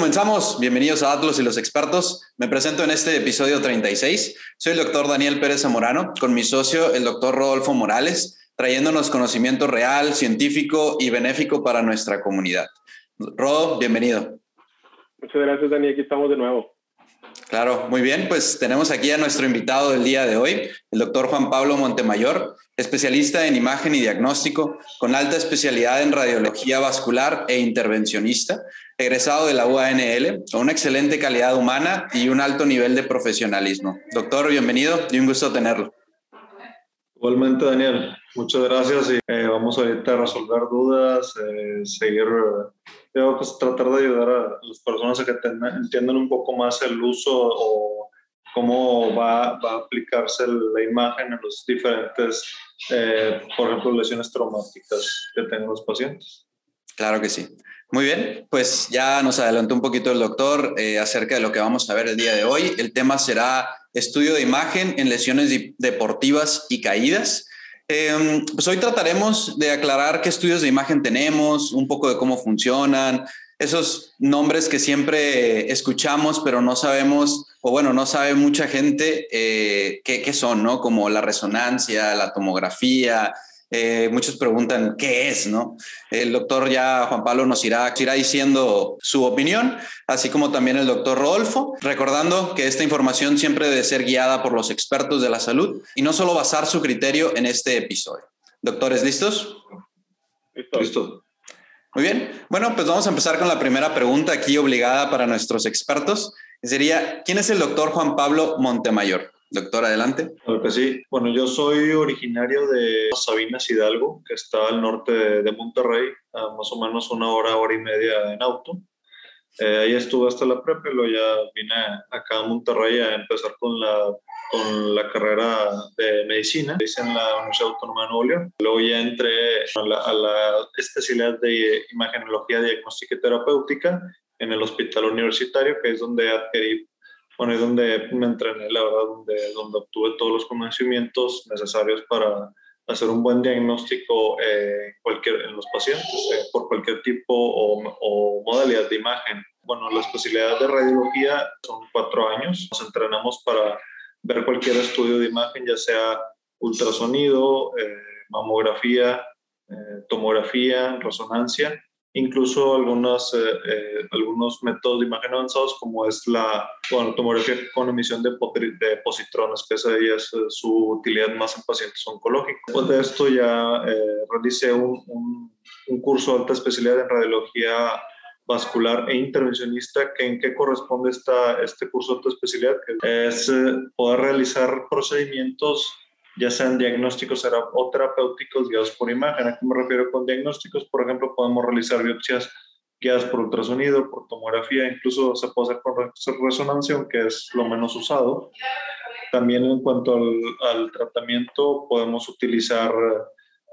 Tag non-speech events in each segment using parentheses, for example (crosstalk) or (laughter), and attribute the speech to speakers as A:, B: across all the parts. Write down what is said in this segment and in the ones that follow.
A: comenzamos. Bienvenidos a Atlas y los expertos. Me presento en este episodio 36. Soy el doctor Daniel Pérez Zamorano, con mi socio, el doctor Rodolfo Morales, trayéndonos conocimiento real, científico y benéfico para nuestra comunidad. Rodo, bienvenido.
B: Muchas gracias, Dani. Aquí estamos de nuevo.
A: Claro, muy bien. Pues tenemos aquí a nuestro invitado del día de hoy, el doctor Juan Pablo Montemayor, especialista en imagen y diagnóstico, con alta especialidad en radiología vascular e intervencionista, egresado de la UANL, con una excelente calidad humana y un alto nivel de profesionalismo. Doctor, bienvenido y un gusto tenerlo.
C: Igualmente, Daniel, muchas gracias y eh, vamos ahorita a resolver dudas, eh, seguir, eh, pues, tratar de ayudar a las personas a que entiendan un poco más el uso o cómo va, va a aplicarse la imagen en los diferentes, por ejemplo, lesiones traumáticas que tengan los pacientes.
A: Claro que sí. Muy bien, pues ya nos adelantó un poquito el doctor acerca de lo que vamos a ver el día de hoy. El tema será estudio de imagen en lesiones deportivas y caídas. Em, pues hoy trataremos de aclarar qué estudios de imagen tenemos, un poco de cómo funcionan, esos nombres que siempre escuchamos, pero no sabemos, o bueno, no sabe mucha gente eh, qué, qué, son, ¿no? Como la resonancia, la tomografía, eh, muchos preguntan qué es, ¿no? El doctor ya Juan Pablo nos irá, irá diciendo su opinión, así como también el doctor Rodolfo, recordando que esta información siempre debe ser guiada por los expertos de la salud y no solo basar su criterio en este episodio. Doctores, ¿listos?
C: Listo.
A: Muy bien. Bueno, pues vamos a empezar con la primera pregunta aquí obligada para nuestros expertos. sería, ¿quién es el doctor Juan Pablo Montemayor? Doctor, adelante.
C: Claro que sí. Bueno, yo soy originario de Sabinas Hidalgo, que está al norte de Monterrey, a más o menos una hora, hora y media en auto. Eh, ahí estuve hasta la prepa y luego ya vine acá a Monterrey a empezar con la, con la carrera de medicina. Hice en la Universidad Autónoma de Nuevo León. Luego ya entré a la, a la especialidad de imagenología diagnóstica y terapéutica en el hospital universitario, que es donde adquirí bueno, es donde me entrené, la verdad, donde, donde obtuve todos los conocimientos necesarios para hacer un buen diagnóstico eh, cualquier, en los pacientes eh, por cualquier tipo o, o, modalidad de imagen. Bueno, la especialidad de radiología son cuatro años. Nos entrenamos para ver cualquier estudio de imagen, ya sea ultrasonido, eh, mamografía, tomografía, resonancia incluso algunos, eh, eh, algunos métodos de imagen avanzados como es la bueno, tomografía con emisión de, de positrones, que esa es eh, su utilidad más en pacientes oncológicos. Después de esto ya realicé un, un, un, curso de alta especialidad en radiología vascular e intervencionista, que en qué corresponde esta, este curso de alta especialidad, que es poder realizar procedimientos ya sean diagnósticos o terapéuticos guiados por imagen. ¿A qué me refiero con diagnósticos? Por ejemplo, podemos realizar biopsias guiadas por ultrasonido, por tomografía, incluso se puede hacer con resonancia, aunque es lo menos usado. También en cuanto al, tratamiento, podemos utilizar,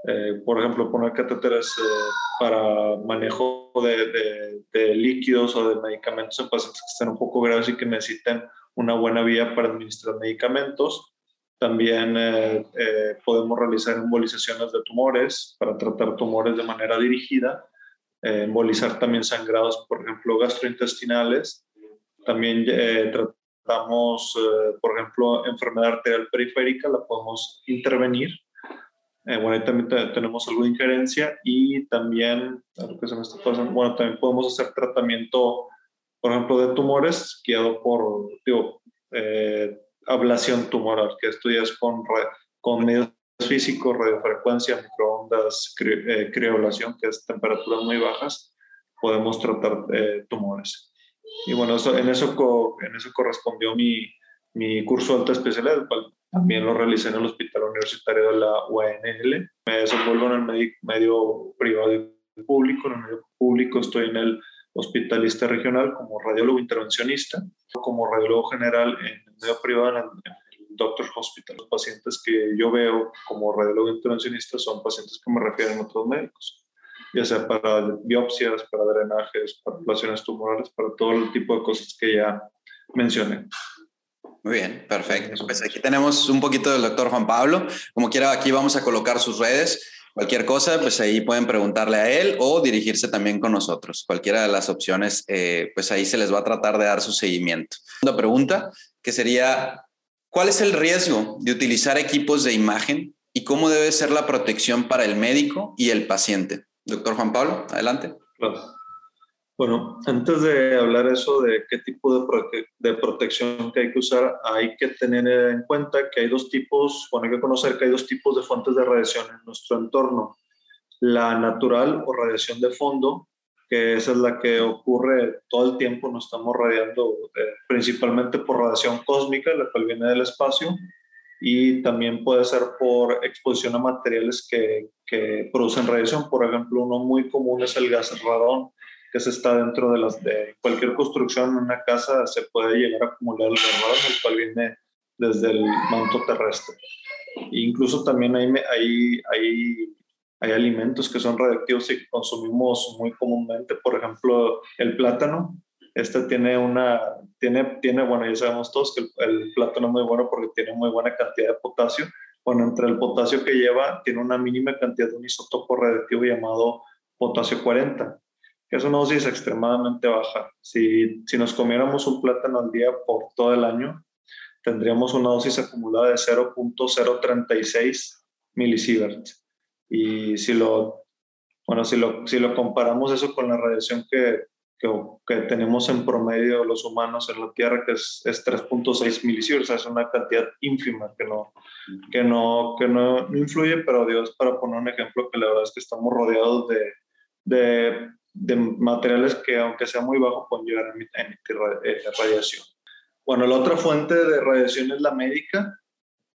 C: eh, por ejemplo, poner catéteres eh, para manejo de, de, líquidos o de medicamentos en pacientes que estén un poco graves y que necesiten una buena vía para administrar medicamentos. También eh, eh, podemos realizar embolizaciones de tumores para tratar tumores de manera dirigida, eh, embolizar también sangrados, por ejemplo, gastrointestinales. También tratamos, por ejemplo, enfermedad arterial periférica, la podemos intervenir. bueno, ahí también tenemos algo de injerencia y también, que se me está pasando, bueno, también podemos hacer tratamiento, por ejemplo, de tumores guiado por, digo, ablación tumoral, que estudias con, con medios físicos, radiofrecuencia, microondas, cri criolación, que es temperaturas muy bajas, podemos tratar eh, tumores. Y bueno, eso, en, eso, en eso correspondió mi, mi curso de alta especialidad, también lo realicé en el Hospital Universitario de la UNL. Me desenvuelvo en el medio, medio privado y público. En el medio público estoy en el hospitalista regional como radiólogo intervencionista, como radiólogo general en el medio privado en el Doctor Hospital. Los pacientes que yo veo como radiólogo intervencionista son pacientes que me refieren a otros médicos, ya sea para biopsias, para drenajes, para ablaciones tumorales, para todo el tipo de cosas que ya mencioné.
A: Muy bien, perfecto. Pues aquí tenemos un poquito del doctor Juan Pablo. Como quiera, aquí vamos a colocar sus redes. Cualquier cosa, pues ahí pueden preguntarle a él o dirigirse también con nosotros. Cualquiera de las opciones, eh, pues ahí se les va a tratar de dar su seguimiento. Una pregunta que sería, ¿cuál es el riesgo de utilizar equipos de imagen y cómo debe ser la protección para el médico y el paciente? Doctor Juan Pablo, adelante.
C: Bueno, antes de hablar eso de qué tipo de, protección que hay que usar, hay que tener en cuenta que hay dos tipos, bueno, hay que conocer que hay dos tipos de fuentes de radiación en nuestro entorno. La natural o radiación de fondo, que esa es la que ocurre todo el tiempo, nos estamos radiando eh, principalmente por radiación cósmica, la cual viene del espacio, y también puede ser por exposición a materiales que, que producen radiación. Por ejemplo, uno muy común es el gas radón, que se está dentro de, las, de cualquier construcción en una casa, se puede llegar a acumular el radón, el cual viene desde el manto terrestre. incluso también hay, hay, hay, hay alimentos que son radiactivos y que consumimos muy comúnmente, por ejemplo, el plátano este tiene una, tiene, tiene, bueno, ya sabemos todos que el, plátano es muy bueno porque tiene muy buena cantidad de potasio. Bueno, entre el potasio que lleva, tiene una mínima cantidad de un isótopo radiactivo llamado potasio 40, que es una dosis extremadamente baja. Si, si nos comiéramos un plátano al día por todo el año, tendríamos una dosis acumulada de 0.036 milisieverts. Y si lo, bueno, si lo, si lo comparamos eso con la radiación que, que, tenemos en promedio los humanos en la Tierra, que es, es 3.6 milisieverts, es una cantidad ínfima que no, que no, que no, influye, pero Dios, para poner un ejemplo, que la verdad es que estamos rodeados de, de, de materiales que, aunque sea muy bajo, pueden llegar a emitir radiación. Bueno, la otra fuente de radiación es la médica,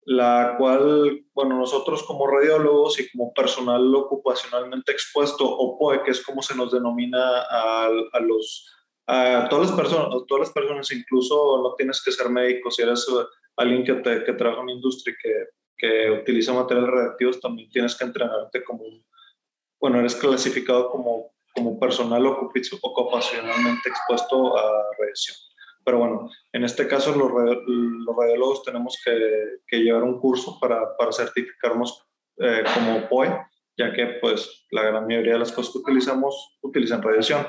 C: la cual, bueno, nosotros como radiólogos y como personal ocupacionalmente expuesto, o POE, que es como se nos denomina a, a los, a todas las personas, todas las personas, incluso no tienes que ser médico, si eres eh, alguien que, que trabaja en una industria que, que utiliza materiales radiactivos, también tienes que entrenarte como, bueno, eres clasificado como, como personal ocupacionalmente expuesto a radiación. Pero bueno, en este caso los, los radiólogos tenemos que, que, llevar un curso para, para certificarnos eh, como POE, ya que pues la gran mayoría de las cosas que utilizamos utilizan radiación.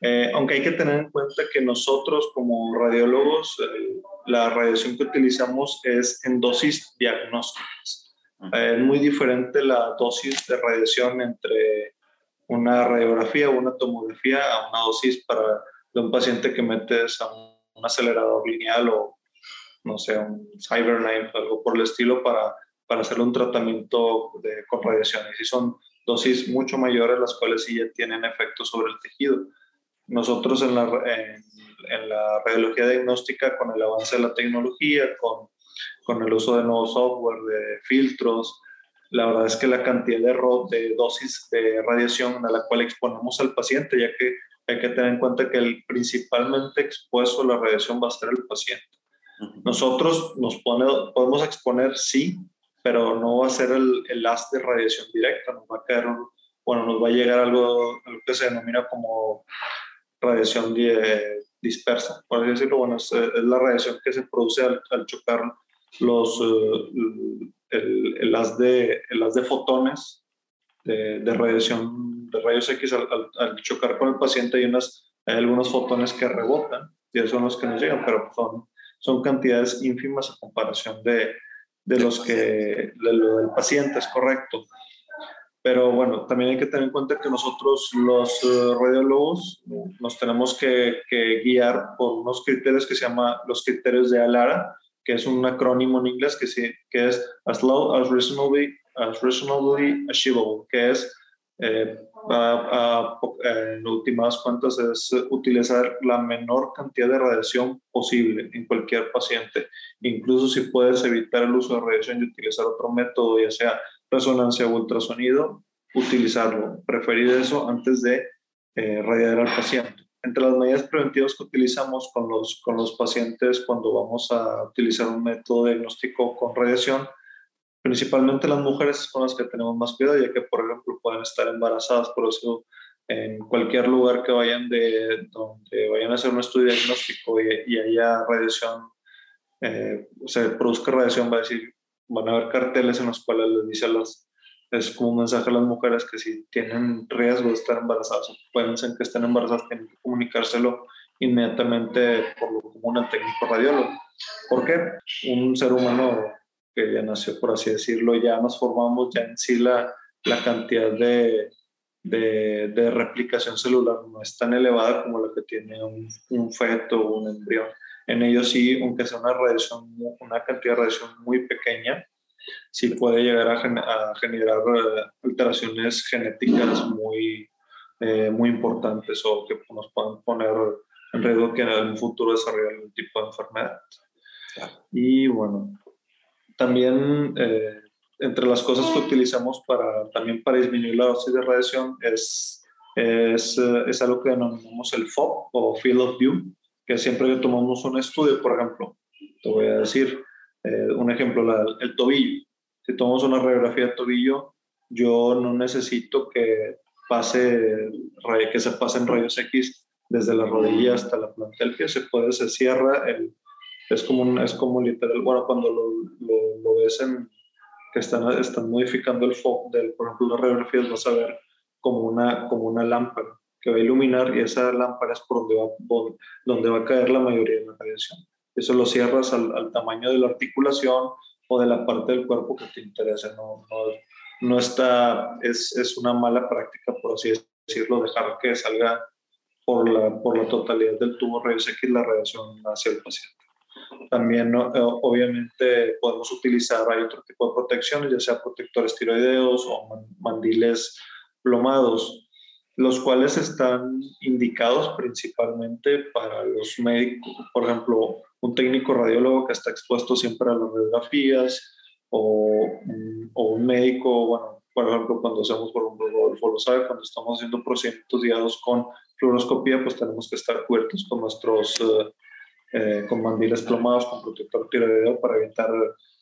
C: Eh, aunque hay que tener en cuenta que nosotros como radiólogos, eh, la radiación que utilizamos es en dosis diagnósticas. es muy diferente la dosis de radiación entre una radiografía o una tomografía a una dosis para de un paciente que metes a un, acelerador lineal o, no sé, un cyberknife, algo por el estilo, para, para hacerle un tratamiento de, con radiación. Y son dosis mucho mayores, las cuales sí ya tienen efecto sobre el tejido. Nosotros en la, en, la radiología diagnóstica, con el avance de la tecnología, con, con el uso de nuevo software, de filtros, la verdad es que la cantidad de, de dosis de radiación a la cual exponemos al paciente, ya que hay que tener en cuenta que el principalmente expuesto a la radiación va a ser el paciente. Nosotros nos pone, podemos exponer, sí, pero no va a ser el, el haz de radiación directa, nos va a caer, bueno, nos va a llegar algo, algo que se denomina como radiación dispersa, por así decirlo, bueno, es, la radiación que se produce al, chocar los, eh, el, el, de, el de fotones de, radiación de rayos X al, chocar con el paciente hay, unas, hay algunos fotones que rebotan y esos son los que nos llegan, pero son, son cantidades ínfimas a comparación de, de los que de del paciente, es correcto. Pero bueno, también hay que tener en cuenta que nosotros los eh, radiólogos nos tenemos que, que, guiar por unos criterios que se llaman los criterios de ALARA, que es un acrónimo en inglés que, sí, que es as low as reasonably, as reasonably achievable, que es eh, en últimas cuentas es utilizar la menor cantidad de radiación posible en cualquier paciente. Incluso si puedes evitar el uso de radiación y utilizar otro método, ya sea resonancia o ultrasonido, utilizarlo. Preferir eso antes de eh, radiar al paciente. Entre las medidas preventivas que utilizamos con los, con los pacientes cuando vamos a utilizar un método diagnóstico con radiación, principalmente las mujeres con las que tenemos más cuidado, ya que, por ejemplo, pueden estar embarazadas, por eso en cualquier lugar que vayan de donde vayan a hacer un estudio diagnóstico y, haya radiación, eh, se produzca radiación, va a decir, van a haber carteles en los cuales les dice a las, es como un mensaje a las mujeres que si tienen riesgo de estar embarazadas o pueden ser que estén embarazadas, tienen que comunicárselo inmediatamente por lo común al técnico radiólogo. ¿Por qué? Un ser humano que ya nació, por así decirlo, ya nos formamos ya en sí la, la cantidad de, de, de, replicación celular no es tan elevada como la que tiene un, un feto o un embrión. En ellos sí, aunque sea una radiación, una cantidad de radiación muy pequeña, sí puede llegar a, generar eh, alteraciones genéticas muy, eh, muy importantes o que nos puedan poner en riesgo que en un futuro desarrolle algún tipo de enfermedad. Y bueno, también eh, entre las cosas que utilizamos para, también para disminuir la dosis de radiación es, es, es algo que denominamos el FOB o Field of View, que siempre que tomamos un estudio, por ejemplo, te voy a decir, eh, un ejemplo, el tobillo. Si tomamos una radiografía de tobillo, yo no necesito que pase, que se pasen rayos X desde la rodilla hasta la planta del pie. Se puede, se cierra, es, como es como literal, bueno, cuando lo, lo, lo ves en, que están, están modificando el foco, del, por ejemplo, las radiografías, vas a ver como una, como una lámpara que va a iluminar y esa lámpara es por donde va, donde va a caer la mayoría de la radiación. Eso lo cierras al, tamaño de la articulación o de la parte del cuerpo que te interese. No, no, no está, es, es, una mala práctica, por así decirlo, dejar que salga por la, por la totalidad del tubo rayos X la radiación hacia el paciente. También, eh, obviamente, podemos utilizar, hay otro tipo de protecciones, ya sea protectores tiroideos o mandiles plomados, los cuales están indicados principalmente para los médicos, por ejemplo, un técnico radiólogo que está expuesto siempre a las radiografías o, o un médico, bueno, por ejemplo, cuando hacemos, por ejemplo, Rodolfo lo sabe, cuando estamos haciendo procedimientos guiados con fluoroscopía, pues tenemos que estar cubiertos con nuestros, eh, eh, con mandiles plomados, con protector tiroideo para evitar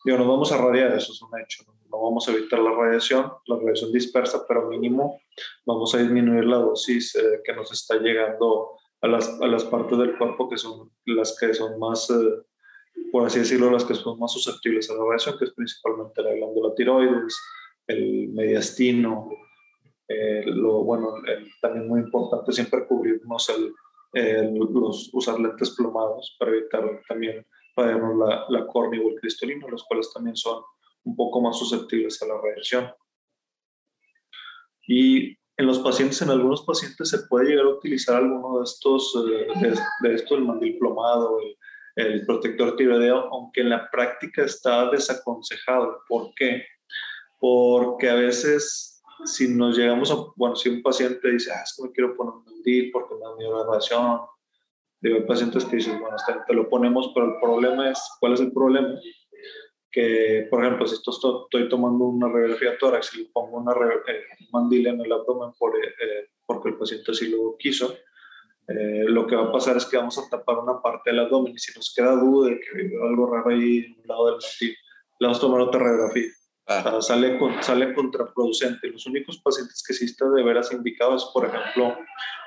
C: Digo, nos vamos a radiar, eso es un hecho. No vamos a evitar la radiación, la radiación dispersa, pero mínimo vamos a disminuir la dosis eh, que nos está llegando a las, a las, partes del cuerpo que son las que son más, eh, por así decirlo, las que son más susceptibles a la radiación, que es principalmente la glándula tiroides, el mediastino, eh, lo, bueno, también muy importante siempre cubrirnos el, los, usar lentes plomados para evitar también tenemos la, la córnea o el cristalino, los cuales también son un poco más susceptibles a la radiación. Y en los pacientes, en algunos pacientes se puede llegar a utilizar alguno de estos, eh, de, esto, el mandil plomado, el, protector tiroideo, aunque en la práctica está desaconsejado. ¿Por qué? Porque a veces si nos llegamos a, bueno, si un paciente dice, ah, es que me quiero poner un mandil porque me da miedo la radiación, Digo, hay pacientes que dicen, bueno, te lo ponemos, pero el problema es, ¿cuál es el problema? Que, por ejemplo, si esto estoy, tomando una radiografía tórax y le pongo una eh, un mandil en el abdomen por, eh, porque el paciente así lo quiso, eh, lo que va a pasar es que vamos a tapar una parte del abdomen y si nos queda duda de que hay algo raro ahí en un lado del mandil, le vamos a tomar otra radiografía. Ah. sale, sale contraproducente. Los únicos pacientes que sí está de veras indicados, por ejemplo,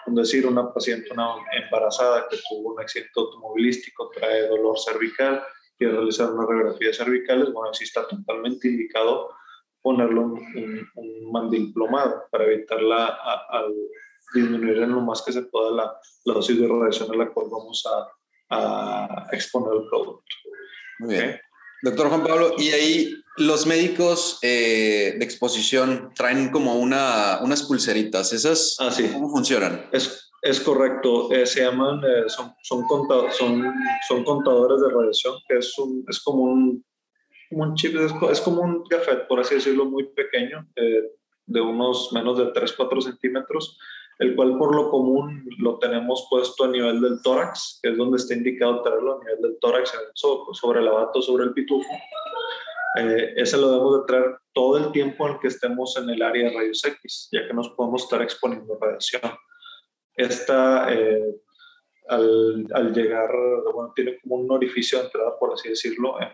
C: decir, una paciente una embarazada que tuvo un accidente automovilístico, trae dolor cervical, quiere realizar una radiografía cervical, bueno, sí está totalmente indicado ponerlo un, un mandil plomado para evitar la, al disminuir en lo más que se pueda la, la, dosis de radiación a la cual vamos a, a exponer el producto.
A: Muy bien. Doctor Juan Pablo, y ahí los médicos eh, de exposición traen como una, unas pulseritas. ¿Esas
C: ah,
A: cómo funcionan?
C: Es, es correcto. Eh, se llaman, eh, son, son, son, son, contadores de radiación, que es, un, es como un, un chip, es, como un gafet, por así decirlo, muy pequeño, de unos menos de 3-4 centímetros, el cual por lo común lo tenemos puesto a nivel del tórax, que es donde está indicado tenerlo a nivel del tórax, sobre el abato, sobre el pitufo eh, ese lo debemos de traer todo el tiempo en que estemos en el área de rayos X, ya que nos podemos estar exponiendo radiación. Esta, eh, al, al, llegar, bueno, tiene como un orificio de entrada, por así decirlo, en,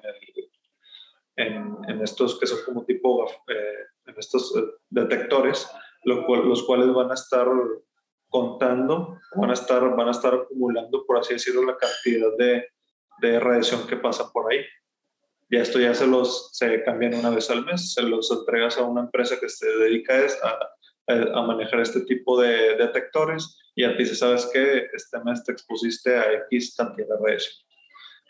C: en, en estos que son como tipo, eh, en estos eh, detectores, lo cual, los cuales van a estar contando, van a estar, van a estar acumulando, por así decirlo, la cantidad de, de radiación que pasa por ahí. Ya esto ya se los se cambian una vez al mes, se los entregas a una empresa que se dedica a, a, manejar este tipo de detectores y a ti se sabes que este mes te expusiste a X cantidad de radiación.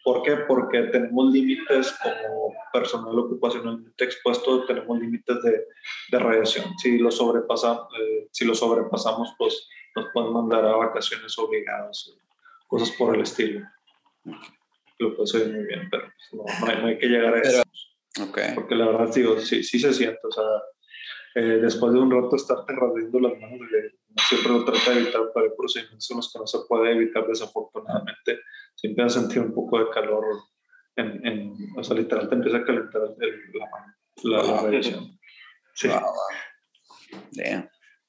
C: ¿Por qué? Porque tenemos límites como personal ocupacionalmente expuesto, tenemos límites de, de radiación. Si lo, sobrepasamos, eh, si lo sobrepasamos, pues nos pueden mandar a vacaciones obligadas, cosas por el estilo. Lo puedo decir muy bien, pero pues, no, hay, que llegar a eso. Okay. Porque la verdad, digo, sí, sí se siente. O sea, eh, después de un rato estarte rasgando las manos, siempre lo trata de evitar, para procedimientos en los que no se puede evitar desafortunadamente. Siempre has sentido un poco de calor, en, en, o sea, literal te empieza a calentar la mano, la, la radiación. Sí.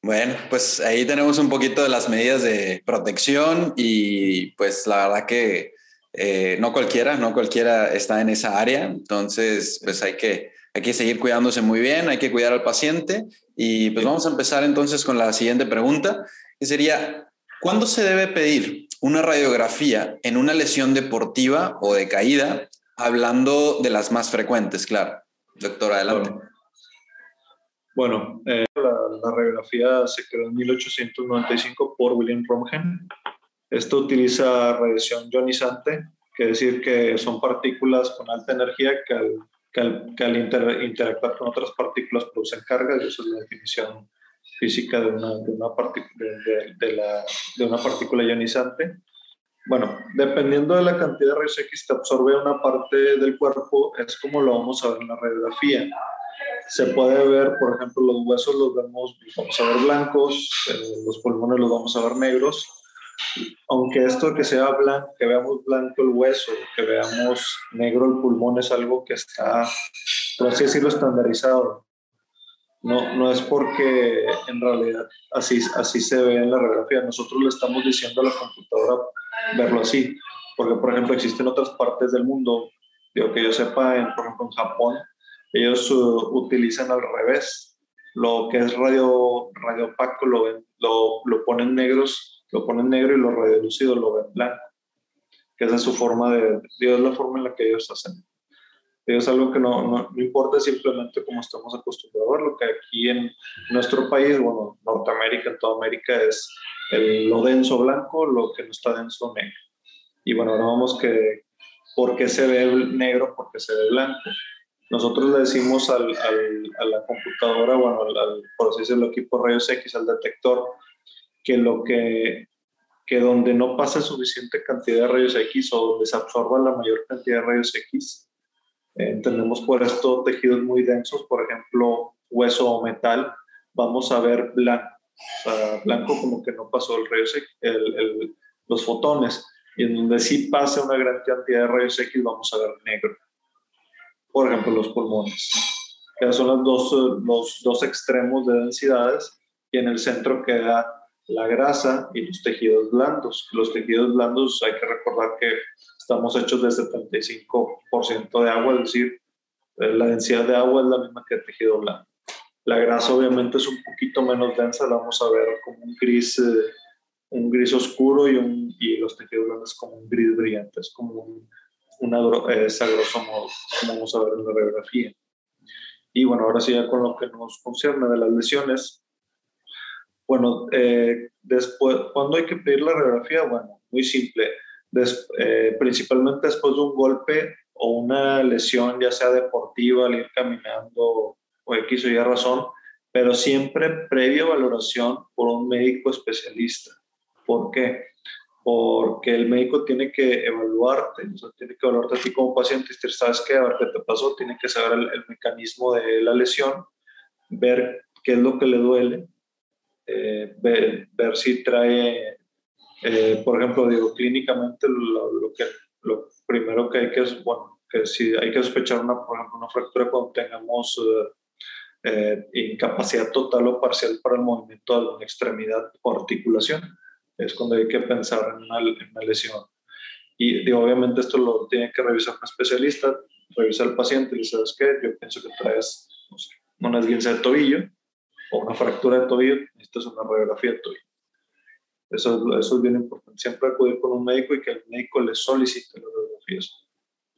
A: Bueno, pues ahí tenemos un poquito de las medidas de protección y pues la verdad que eh, no cualquiera, no cualquiera está en esa área, entonces pues hay que, hay que seguir cuidándose muy bien, hay que cuidar al paciente y pues vamos a empezar entonces con la siguiente pregunta, que sería, ¿cuándo se debe pedir una radiografía en una lesión deportiva o de caída, hablando de las más frecuentes, claro. Doctor, adelante.
C: Bueno, eh, la, radiografía se creó en 1895 por William Romgen. Esto utiliza radiación ionizante, que decir que son partículas con alta energía que al, interactuar con otras partículas producen cargas, y esa es la definición física de una, de una, de, la, de una partícula ionizante. Bueno, dependiendo de la cantidad de rayos X que absorbe una parte del cuerpo, es como lo vamos a ver en la radiografía. Se puede ver, por ejemplo, los huesos los vemos, vamos a ver blancos, eh, los pulmones los vamos a ver negros. Aunque esto que sea blanco, que veamos blanco el hueso, que veamos negro el pulmón es algo que está, por así decirlo, estandarizado. No, no es porque en realidad así, así se ve en la radiografía. Nosotros le estamos diciendo a la computadora verlo así. Porque, por ejemplo, existen otras partes del mundo, digo que yo sepa, en, por ejemplo, en Japón, ellos uh, utilizan al revés. Lo que es radio, radio opaco lo, lo, lo ponen negros, lo ponen negro y lo radiolúcido lo ven blanco. Que esa es su forma de, digo, es la forma en la que ellos hacen es algo que no, no, importa simplemente como estamos acostumbrados verlo, que aquí en nuestro país, bueno, Norteamérica, en toda América, es el, lo denso blanco, lo que no está denso negro. Y bueno, ahora vamos que, ¿por qué se ve negro? Porque se ve blanco. Nosotros le decimos al, al, a la computadora, bueno, al, por así decirlo, equipo rayos X, al detector, que lo que, que donde no pasa suficiente cantidad de rayos X o donde se absorba la mayor cantidad de rayos X, entendemos por esto tejidos muy densos, por ejemplo, hueso o metal, vamos a ver blanco, blanco como que no pasó el rayos el, los fotones, y en donde sí pasa una gran cantidad de rayos X vamos a ver negro. Por ejemplo, los pulmones, que son los dos, los dos extremos de densidades, y en el centro queda la grasa y los tejidos blandos. Los tejidos blandos hay que recordar que estamos hechos de 75% de agua, es decir, eh, la densidad de agua es la misma que el tejido blanco. La grasa obviamente es un poquito menos densa, la vamos a ver como un gris, eh, un gris oscuro y, un, y los tejidos blandos como un gris brillante, es como un, una, es a grosso como vamos a ver en la radiografía. Y bueno, ahora sí ya con lo que nos concierne de las lesiones, bueno, eh, después, ¿cuándo hay que pedir la radiografía? Bueno, muy simple eh, principalmente después de un golpe o una lesión, ya sea deportiva, al ir caminando o X o Y razón, pero siempre previa valoración por un médico especialista. ¿Por qué? Porque el médico tiene que evaluarte, o sea, tiene que evaluarte a ti como paciente decir, ¿sabes qué? A ver qué te pasó, tiene que saber el, mecanismo de la lesión, ver qué es lo que le duele, eh, ver, si trae eh, por ejemplo, digo, clínicamente lo, que, lo primero que hay que bueno, que si hay que sospechar una, por ejemplo, una fractura cuando tengamos eh, eh, incapacidad total o parcial para el movimiento de alguna extremidad o articulación, es cuando hay que pensar en una, una lesión. Y digo, obviamente esto lo tiene que revisar un especialista, revisa al paciente y le dice, ¿sabes qué? Yo pienso que traes, no sé, una esguince de tobillo o una fractura de tobillo, necesitas una radiografía de tobillo. Eso, eso es bien importante. Siempre acudir con un médico y que el médico le solicite las radiografías.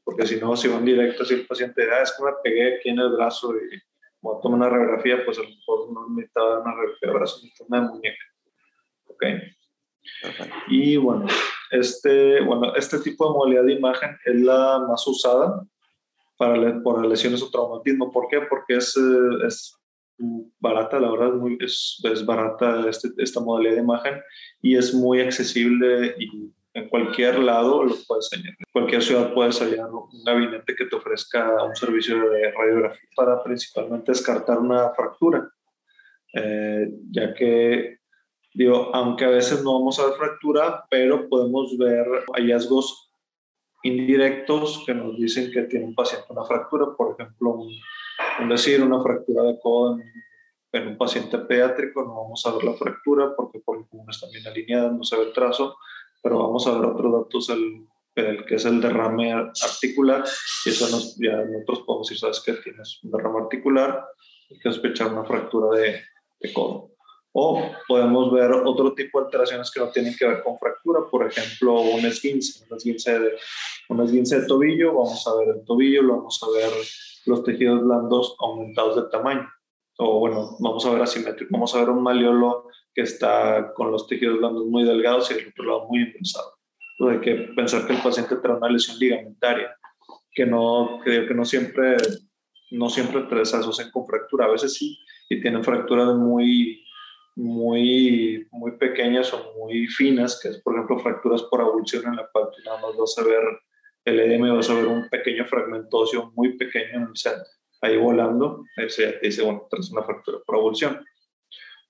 C: porque si no, si van directo, si el paciente, ah, es que me pegué aquí en el brazo y voy a tomar una radiografía, pues a lo mejor no necesitaba una radiografía de brazo, necesitaba una de muñeca. ¿Ok? Y bueno, este, bueno, este tipo de modalidad de imagen es la más usada para, por lesiones o traumatismo. ¿Por qué? Porque es, eh, es barata, la verdad, muy, es, es barata este, esta modalidad de imagen y es muy accesible y en cualquier lado lo puedes hallar. En cualquier ciudad puedes hallar un gabinete que te ofrezca un servicio de radiografía para principalmente descartar una fractura, eh, ya que, digo, aunque a veces no vamos a ver fractura, pero podemos ver hallazgos indirectos que nos dicen que tiene un paciente una fractura, por ejemplo, un, decir, una fractura de codo en, en, un paciente pediátrico, no vamos a ver la fractura porque por ejemplo están bien alineadas, no se ve el trazo, pero vamos a ver otros datos, el, el que es el derrame articular, y eso nos, ya nosotros podemos decir, sabes que tienes un derrame articular, hay que sospechar una fractura de, de codo. O podemos ver otro tipo de alteraciones que no tienen que ver con fractura, por ejemplo, un esguince, un esguince de, un esguince de tobillo, vamos a ver el tobillo, vamos a ver los tejidos blandos aumentados de tamaño. O bueno, vamos a ver asimétrico, vamos a ver un maleolo que está con los tejidos blandos muy delgados y el otro lado muy impulsado. hay que pensar que el paciente trae una lesión ligamentaria, que no, que, que no siempre, no siempre se asocian con fractura, a veces sí, y tienen fracturas muy, muy, muy pequeñas o muy finas, que es por ejemplo fracturas por abulsión en la cual tú nada más vas a ver el edema vas a ver un pequeño fragmento óseo muy pequeño en el centro, ahí volando, ese dice, bueno, traes una fractura por abulsión.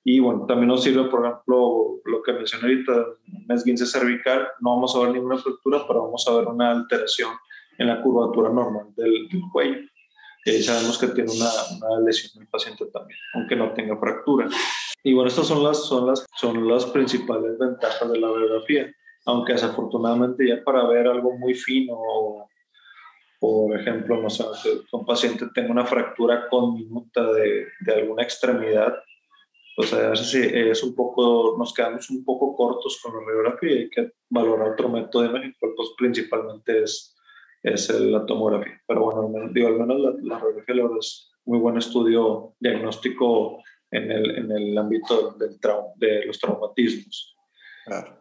C: Y bueno, también nos sirve, por ejemplo, lo que mencioné ahorita, un esguince cervical, no vamos a ver ninguna fractura, pero vamos a ver una alteración en la curvatura normal del, cuello. Y sabemos que tiene una, una lesión el paciente también, aunque no tenga fractura. Y bueno, estas son las, son las, son las principales ventajas de la radiografía, aunque desafortunadamente ya para ver algo muy fino por ejemplo, no sé, un paciente tenga una fractura conminuta de, de alguna extremidad, pues a veces es un poco, nos quedamos un poco cortos con la radiografía y hay que valorar otro método de imagen, pues principalmente es, es la tomografía. Pero bueno, digo, al menos la, radiografía la es muy buen estudio diagnóstico en el, en el ámbito del de los traumatismos.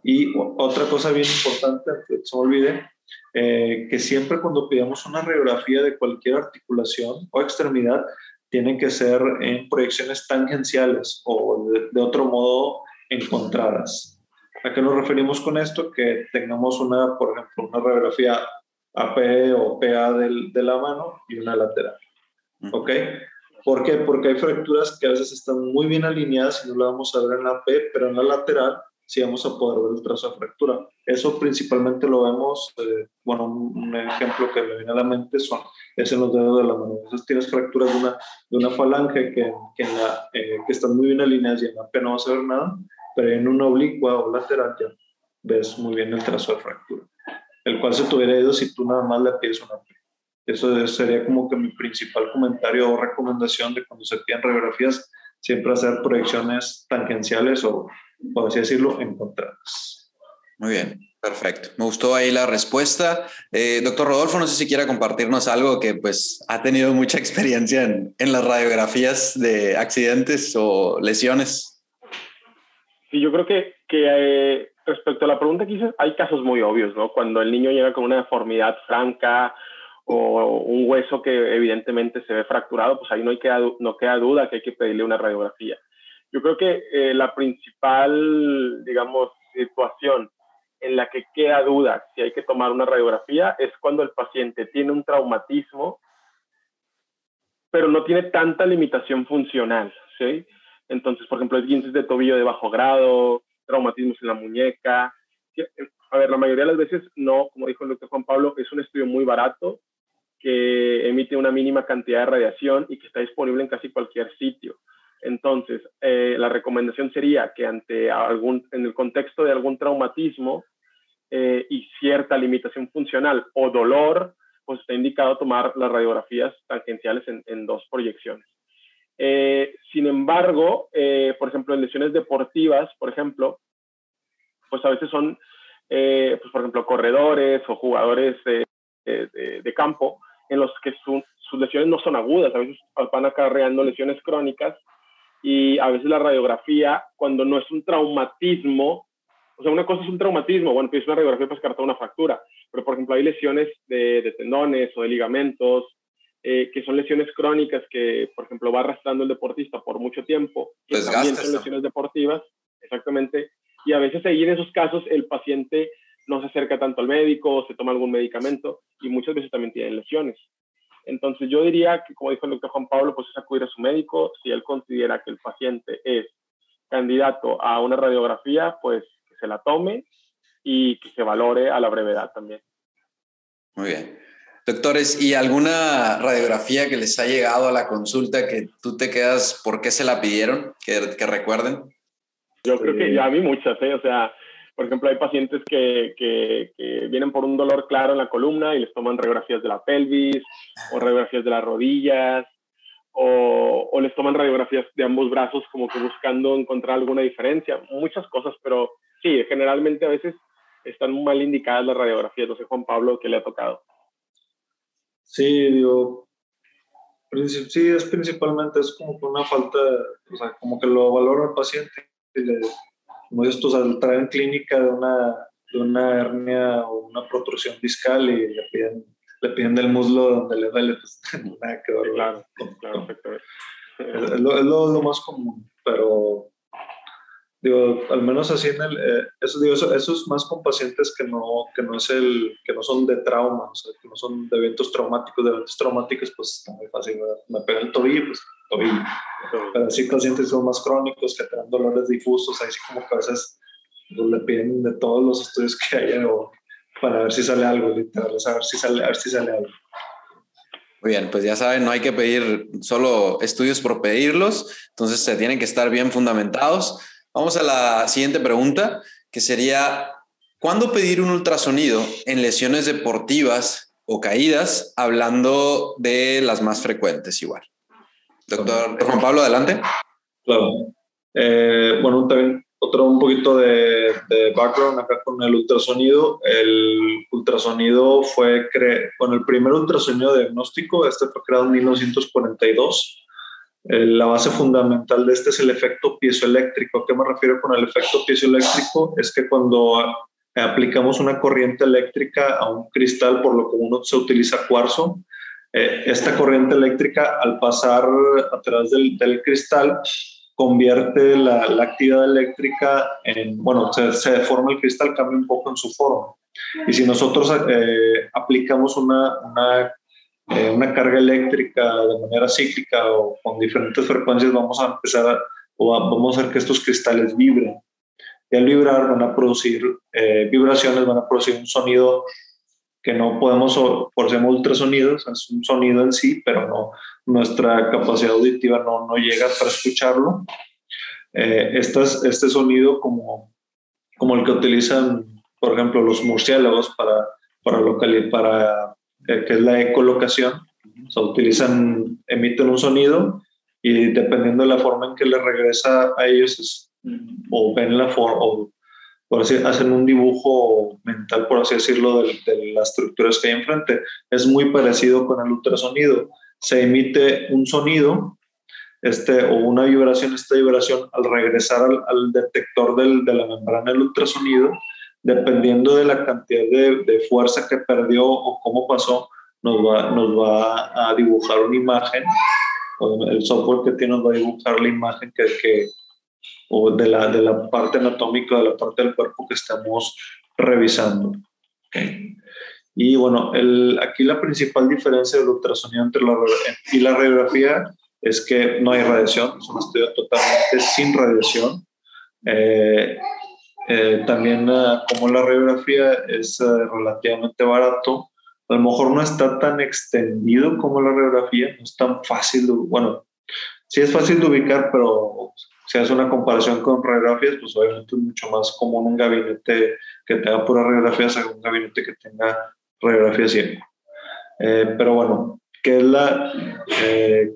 C: Y otra cosa bien importante, que se me olvide, eh, que siempre cuando pidamos una radiografía de cualquier articulación o extremidad, tienen que ser en proyecciones tangenciales o de, otro modo encontradas. ¿A qué nos referimos con esto? Que tengamos una, por ejemplo, una radiografía AP o PA del, de la mano y una lateral. ¿Ok? ¿Por qué? Porque hay fracturas que a veces están muy bien alineadas y no la vamos a ver en la AP, pero en la lateral sí vamos a poder ver el trazo de fractura. Eso principalmente lo vemos, eh, bueno, un, ejemplo que me viene a la mente son, es en los dedos de la mano. Entonces tienes fracturas de una, de una falange que, que, en la, eh, que están muy bien alineadas y en la P no vas a ver nada, pero en una oblicua o lateral ya ves muy bien el trazo de fractura, el cual se tuviera ido si tú nada más le pides una P. Eso sería como que mi principal comentario o recomendación de cuando se piden radiografías, siempre hacer proyecciones tangenciales o por así decirlo, encontradas.
A: Muy bien, perfecto. Me gustó ahí la respuesta. Eh, doctor Rodolfo, no sé si quiera compartirnos algo que pues ha tenido mucha experiencia en, en las radiografías de accidentes o lesiones.
B: Sí, yo creo que, que eh, respecto a la pregunta que hice, hay casos muy obvios, ¿no? Cuando el niño llega con una deformidad franca o un hueso que evidentemente se ve fracturado, pues ahí no, hay que, no queda duda que hay que pedirle una radiografía. Yo creo que eh, la principal, digamos, situación en la que queda duda si hay que tomar una radiografía es cuando el paciente tiene un traumatismo, pero no tiene tanta limitación funcional, ¿sí? Entonces, por ejemplo, esguinces de tobillo de bajo grado, traumatismos en la muñeca. A ver, la mayoría de las veces no, como dijo el doctor Juan Pablo, es un estudio muy barato que emite una mínima cantidad de radiación y que está disponible en casi cualquier sitio. Entonces, eh, la recomendación sería que ante algún, en el contexto de algún traumatismo eh, y cierta limitación funcional o dolor, pues está indicado tomar las radiografías tangenciales en, dos proyecciones. Eh, sin embargo, por ejemplo, en lesiones deportivas, por ejemplo, pues a veces son, pues por ejemplo, corredores o jugadores de, campo en los que sus lesiones no son agudas, a veces van acarreando lesiones crónicas y a veces la radiografía, cuando no es un traumatismo, o sea, una cosa es un traumatismo, bueno, pues una radiografía para descartar una fractura, pero por ejemplo hay lesiones de, tendones o de ligamentos, eh, que son lesiones crónicas que, por ejemplo, va arrastrando el deportista por mucho tiempo, que también son lesiones deportivas, exactamente, y a veces ahí en esos casos el paciente no se acerca tanto al médico, se toma algún medicamento y muchas veces también tienen lesiones. Entonces yo diría que, como dijo el doctor Juan Pablo, pues es acudir a su médico. Si él considera que el paciente es candidato a una radiografía, pues que se la tome y que se valore a la brevedad también.
A: Muy bien. Doctores, ¿y alguna radiografía que les ha llegado a la consulta que tú te quedas, por qué se la pidieron? Que, que recuerden.
B: Yo creo que ya vi muchas, ¿eh? O sea, por ejemplo, hay pacientes que, que, vienen por un dolor claro en la columna y les toman radiografías de la pelvis o radiografías de las rodillas o, les toman radiografías de ambos brazos como que buscando encontrar alguna diferencia. Muchas cosas, pero sí, generalmente a veces están mal indicadas las radiografías. No sé, Juan Pablo, ¿qué le ha tocado?
C: Sí, digo, sí, es principalmente, es como que una falta, o sea, como que lo valora el paciente y le como estos al traer en clínica de una, de una hernia o una protrusión discal y le piden, le piden del muslo donde le duele, pues (laughs) nada que ver. Claro, claro, Es, lo, es lo, más común, pero digo, al menos así en el, eh, eso, digo, eso, eso, es más con pacientes que no, que no es el, que no son de trauma, o sea, que no son de eventos traumáticos, de eventos traumáticos, pues está muy fácil, me pega el tobillo, pues pero sí pacientes son más crónicos, que tienen dolores difusos, ahí sí como que a veces pues, le piden de todos los estudios que haya para ver si sale algo, literal, a ver si sale, a ver si sale algo.
A: Muy bien, pues ya saben, no hay que pedir solo estudios por pedirlos, entonces se tienen que estar bien fundamentados. Vamos a la siguiente pregunta, que sería, ¿cuándo pedir un ultrasonido en lesiones deportivas o caídas, hablando de las más frecuentes igual? Doctor Juan Pablo, adelante.
C: Claro. Eh, bueno, también otro un poquito de, background acá con el ultrasonido. El ultrasonido fue, cre bueno, el primer ultrasonido diagnóstico, este fue creado en 1942. La base fundamental de este es el efecto piezoeléctrico. ¿A qué me refiero con el efecto piezoeléctrico? Es que cuando aplicamos una corriente eléctrica a un cristal, por lo común se utiliza cuarzo, eh, esta corriente eléctrica, al pasar a través del, del cristal, convierte la, la, actividad eléctrica en, bueno, se, se, deforma el cristal, cambia un poco en su forma. Y si nosotros eh, aplicamos una, una, eh, una, carga eléctrica de manera cíclica o con diferentes frecuencias, vamos a empezar a, o vamos a hacer que estos cristales vibren. Y al vibrar van a producir vibraciones, van a producir un sonido que no podemos, por ser ultrasonidos, es un sonido en sí, pero no, nuestra capacidad auditiva no, no llega para escucharlo. Eh, este, este sonido como, como el que utilizan, por ejemplo, los murciélagos para, para, local, para eh, que es la ecolocación, o sea, utilizan, emiten un sonido y dependiendo de la forma en que le regresa a ellos, o ven la forma, por así, hacen un dibujo mental, por así decirlo, de, las estructuras que hay enfrente. Es muy parecido con el ultrasonido. Se emite un sonido este, o una vibración, esta vibración al regresar al, detector del, de la membrana del ultrasonido, dependiendo de la cantidad de, de, fuerza que perdió o cómo pasó, nos va, nos va a dibujar una imagen. El software que tiene nos va a dibujar la imagen que, que, o de la, de la parte anatómica, de la parte del cuerpo que estamos revisando. Y bueno, el, aquí la principal diferencia del ultrasonido entre la y la radiografía es que no hay radiación, es un estudio totalmente sin radiación. Eh, eh, también ah, como la radiografía es ah, relativamente barato, a lo mejor no está tan extendido como la radiografía, no es tan fácil, bueno, sí es fácil de ubicar, pero si hace una comparación con radiografías, pues obviamente es mucho más común un gabinete que tenga pura radiografías que un gabinete que tenga radiografía siempre. Eh, pero bueno, ¿qué es la, eh,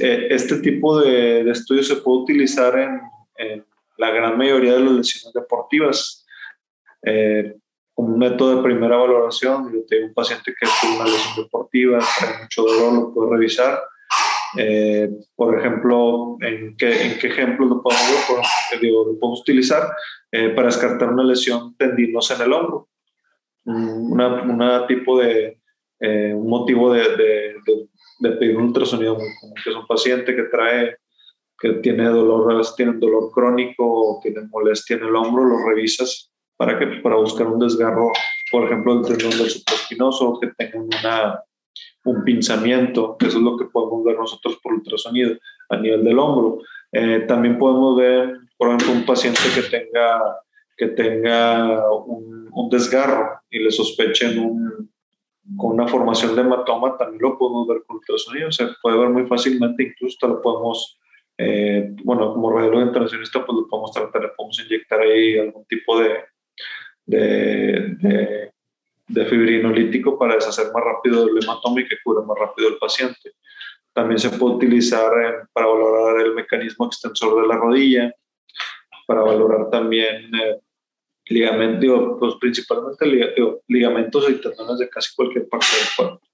C: eh, este tipo de, de estudios se puede utilizar en, en, la gran mayoría de las lesiones deportivas. como un método de primera valoración. Yo tengo un paciente que tuvo una lesión deportiva, trae mucho dolor, lo puedo revisar. Eh, por ejemplo, ¿en qué, en qué ejemplos lo podemos, digo, lo utilizar eh, para descartar una lesión tendinosa en el hombro? Una, una tipo de eh, un motivo de, de, de, pedir un ultrasonido, como que es un paciente que trae que tiene dolor, a veces tiene dolor crónico o tiene molestia en el hombro, lo revisas para que para buscar un desgarro, por ejemplo, del tendón del supraespinoso o que tenga una, un pinzamiento, eso es lo que podemos ver nosotros por ultrasonido a nivel del hombro. Eh, también podemos ver, por ejemplo, un paciente que tenga, que tenga un, un desgarro y le sospechen un, con una formación de hematoma, también lo podemos ver con ultrasonido, se puede ver muy fácilmente, incluso lo podemos eh, bueno, como radiólogo internacionalista, pues lo podemos tratar, le podemos inyectar ahí algún tipo de, de, de, fibrinolítico para deshacer más rápido el hematoma y que cure más rápido el paciente. También se puede utilizar para valorar el mecanismo extensor de la rodilla, para valorar también eh, ligamentos, pues principalmente ligamentos y tendones de casi cualquier parte del cuerpo.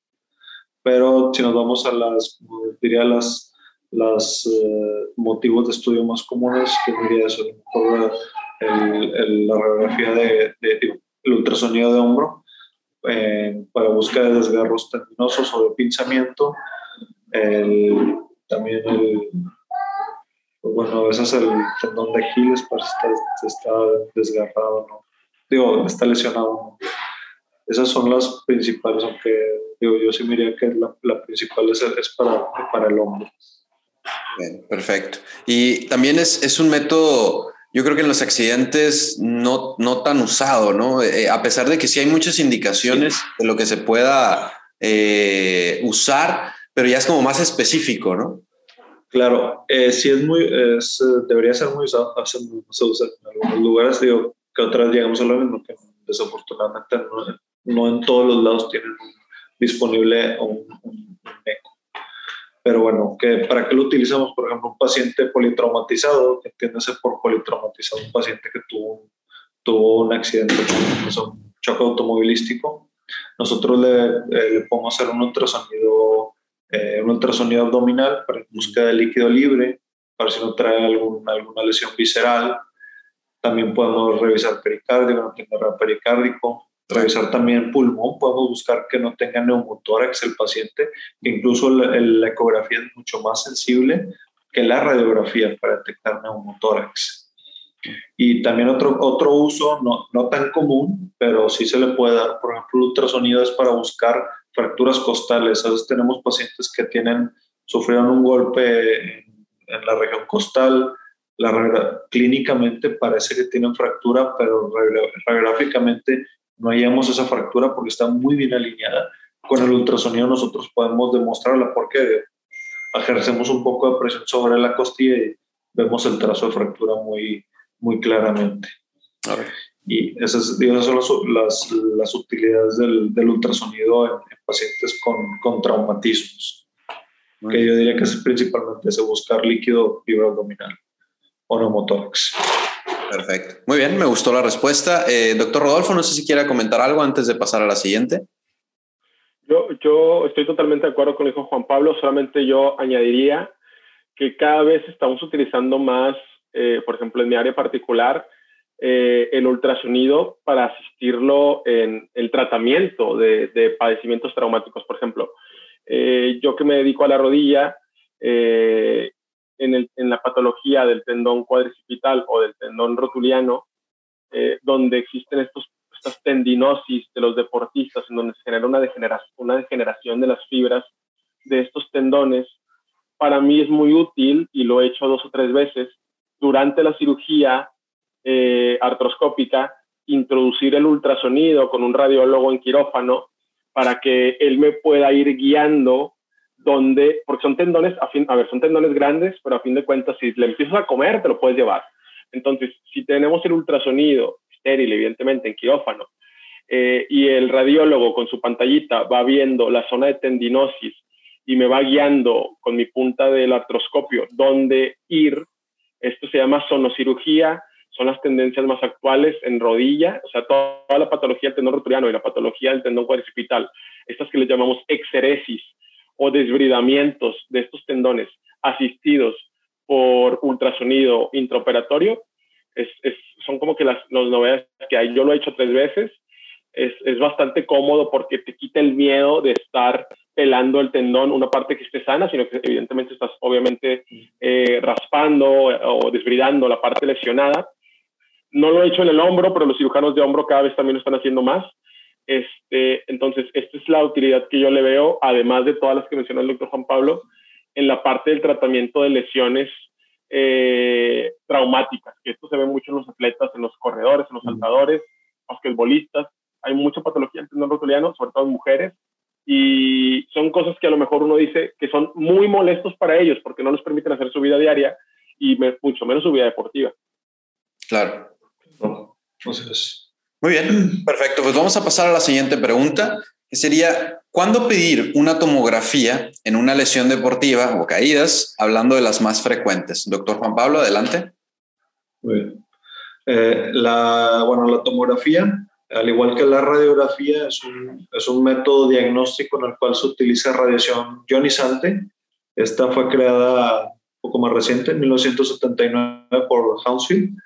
C: Pero si nos vamos a las, diría, las los eh, motivos de estudio más comunes, que diría eso, el, la radiografía de, el ultrasonido de hombro eh, para buscar desgarros tendinosos o de pinzamiento, también el, pues bueno, a veces el tendón de Aquiles parece que está, desgarrado, ¿no? Digo, está lesionado, Esas son las principales, aunque digo, yo sí me diría que la, la principal es, es para, para el hombro
A: perfecto. Y también es, es, un método, yo creo que en los accidentes no, no tan usado, ¿no? Eh, a pesar de que sí hay muchas indicaciones de lo que se pueda eh, usar, pero ya es como más específico, ¿no?
C: Claro, eh, sí es muy, es, debería ser muy usado, no se usa en algunos lugares, digo, que otras llegamos a lo mismo, que desafortunadamente no, en todos los lados tienen disponible un, un, eco. Pero bueno, que ¿para qué lo utilizamos? Por ejemplo, un paciente politraumatizado, que entiéndase por politraumatizado, un paciente que tuvo, tuvo un accidente, un choque automovilístico. Nosotros le, eh, le podemos hacer un ultrasonido, eh, un ultrasonido abdominal para búsqueda de líquido libre, para si no trae algún, alguna lesión visceral. También podemos revisar pericardio, no tenga pericárdico revisar también pulmón, podemos buscar que no tenga neumotórax el paciente, incluso la, ecografía es mucho más sensible que la radiografía para detectar neumotórax. Y también otro, otro uso, no, no tan común, pero sí se le puede dar, por ejemplo, ultrasonido es para buscar fracturas costales. A veces tenemos pacientes que tienen, sufrieron un golpe en, en la región costal, la, clínicamente parece que tienen fractura, pero radiográficamente no hallamos esa fractura porque está muy bien alineada. Con el ultrasonido nosotros podemos demostrarla porque ejercemos un poco de presión sobre la costilla y vemos el trazo de fractura muy, muy claramente. Y esas, son las, las, utilidades del, del ultrasonido en, pacientes con, con traumatismos. que yo diría que es principalmente ese buscar líquido abdominal o neumotórax.
A: Perfecto. Muy bien, me gustó la respuesta. Eh, doctor Rodolfo, no sé si quiera comentar algo antes de pasar a la siguiente.
B: Yo, estoy totalmente de acuerdo con el hijo Juan Pablo, solamente yo añadiría que cada vez estamos utilizando más, eh, por ejemplo, en mi área particular, eh, el ultrasonido para asistirlo en el tratamiento de, de padecimientos traumáticos. Por ejemplo, yo que me dedico a la rodilla, en, la patología del tendón cuadricipital o del tendón rotuliano, eh, donde existen estos, estas tendinosis de los deportistas, en donde se genera una degeneración, una degeneración de las fibras de estos tendones, para mí es muy útil, y lo he hecho dos o tres veces, durante la cirugía eh, artroscópica, introducir el ultrasonido con un radiólogo en quirófano para que él me pueda ir guiando donde, porque son tendones, a, fin, a ver, son tendones grandes, pero a fin de cuentas, si le empiezas a comer, te lo puedes llevar. Entonces, si tenemos el ultrasonido estéril, evidentemente, en quirófano, eh, y el radiólogo con su pantallita va viendo la zona de tendinosis y me va guiando con mi punta del artroscopio dónde ir, esto se llama sonocirugía. son las tendencias más actuales en rodilla, o sea, toda la patología del tendón rotuliano y la patología del tendón cuadricipital, estas que les llamamos exeresis o desbridamientos de estos tendones asistidos por ultrasonido intraoperatorio, es, son como que las, novedades que hay. Yo lo he hecho tres veces, es, es, bastante cómodo porque te quita el miedo de estar pelando el tendón, una parte que esté sana, sino que evidentemente estás obviamente eh, raspando o desbridando la parte lesionada. No lo he hecho en el hombro, pero los cirujanos de hombro cada vez también lo están haciendo más. Este, entonces, esta es la utilidad que yo le veo, además de todas las que mencionó el doctor Juan Pablo, en la parte del tratamiento de lesiones eh, traumáticas, que esto se ve mucho en los atletas, en los corredores, en los saltadores, basquetbolistas. Hay mucha patología en el tendón rotuliano, sobre todo en mujeres, y son cosas que a lo mejor uno dice que son muy molestos para ellos porque no les permiten hacer su vida diaria y mucho menos su vida deportiva.
A: Claro. Entonces, muy bien, perfecto. Pues vamos a pasar a la siguiente pregunta, que sería, ¿cuándo pedir una tomografía en una lesión deportiva o caídas, hablando de las más frecuentes? Doctor Juan Pablo, adelante.
C: Muy bien. Eh, la, bueno, la tomografía al igual que la radiografía, es un, es un, método diagnóstico en el cual se utiliza radiación ionizante. Esta fue creada un poco más reciente, en 1979, por Hounsfield.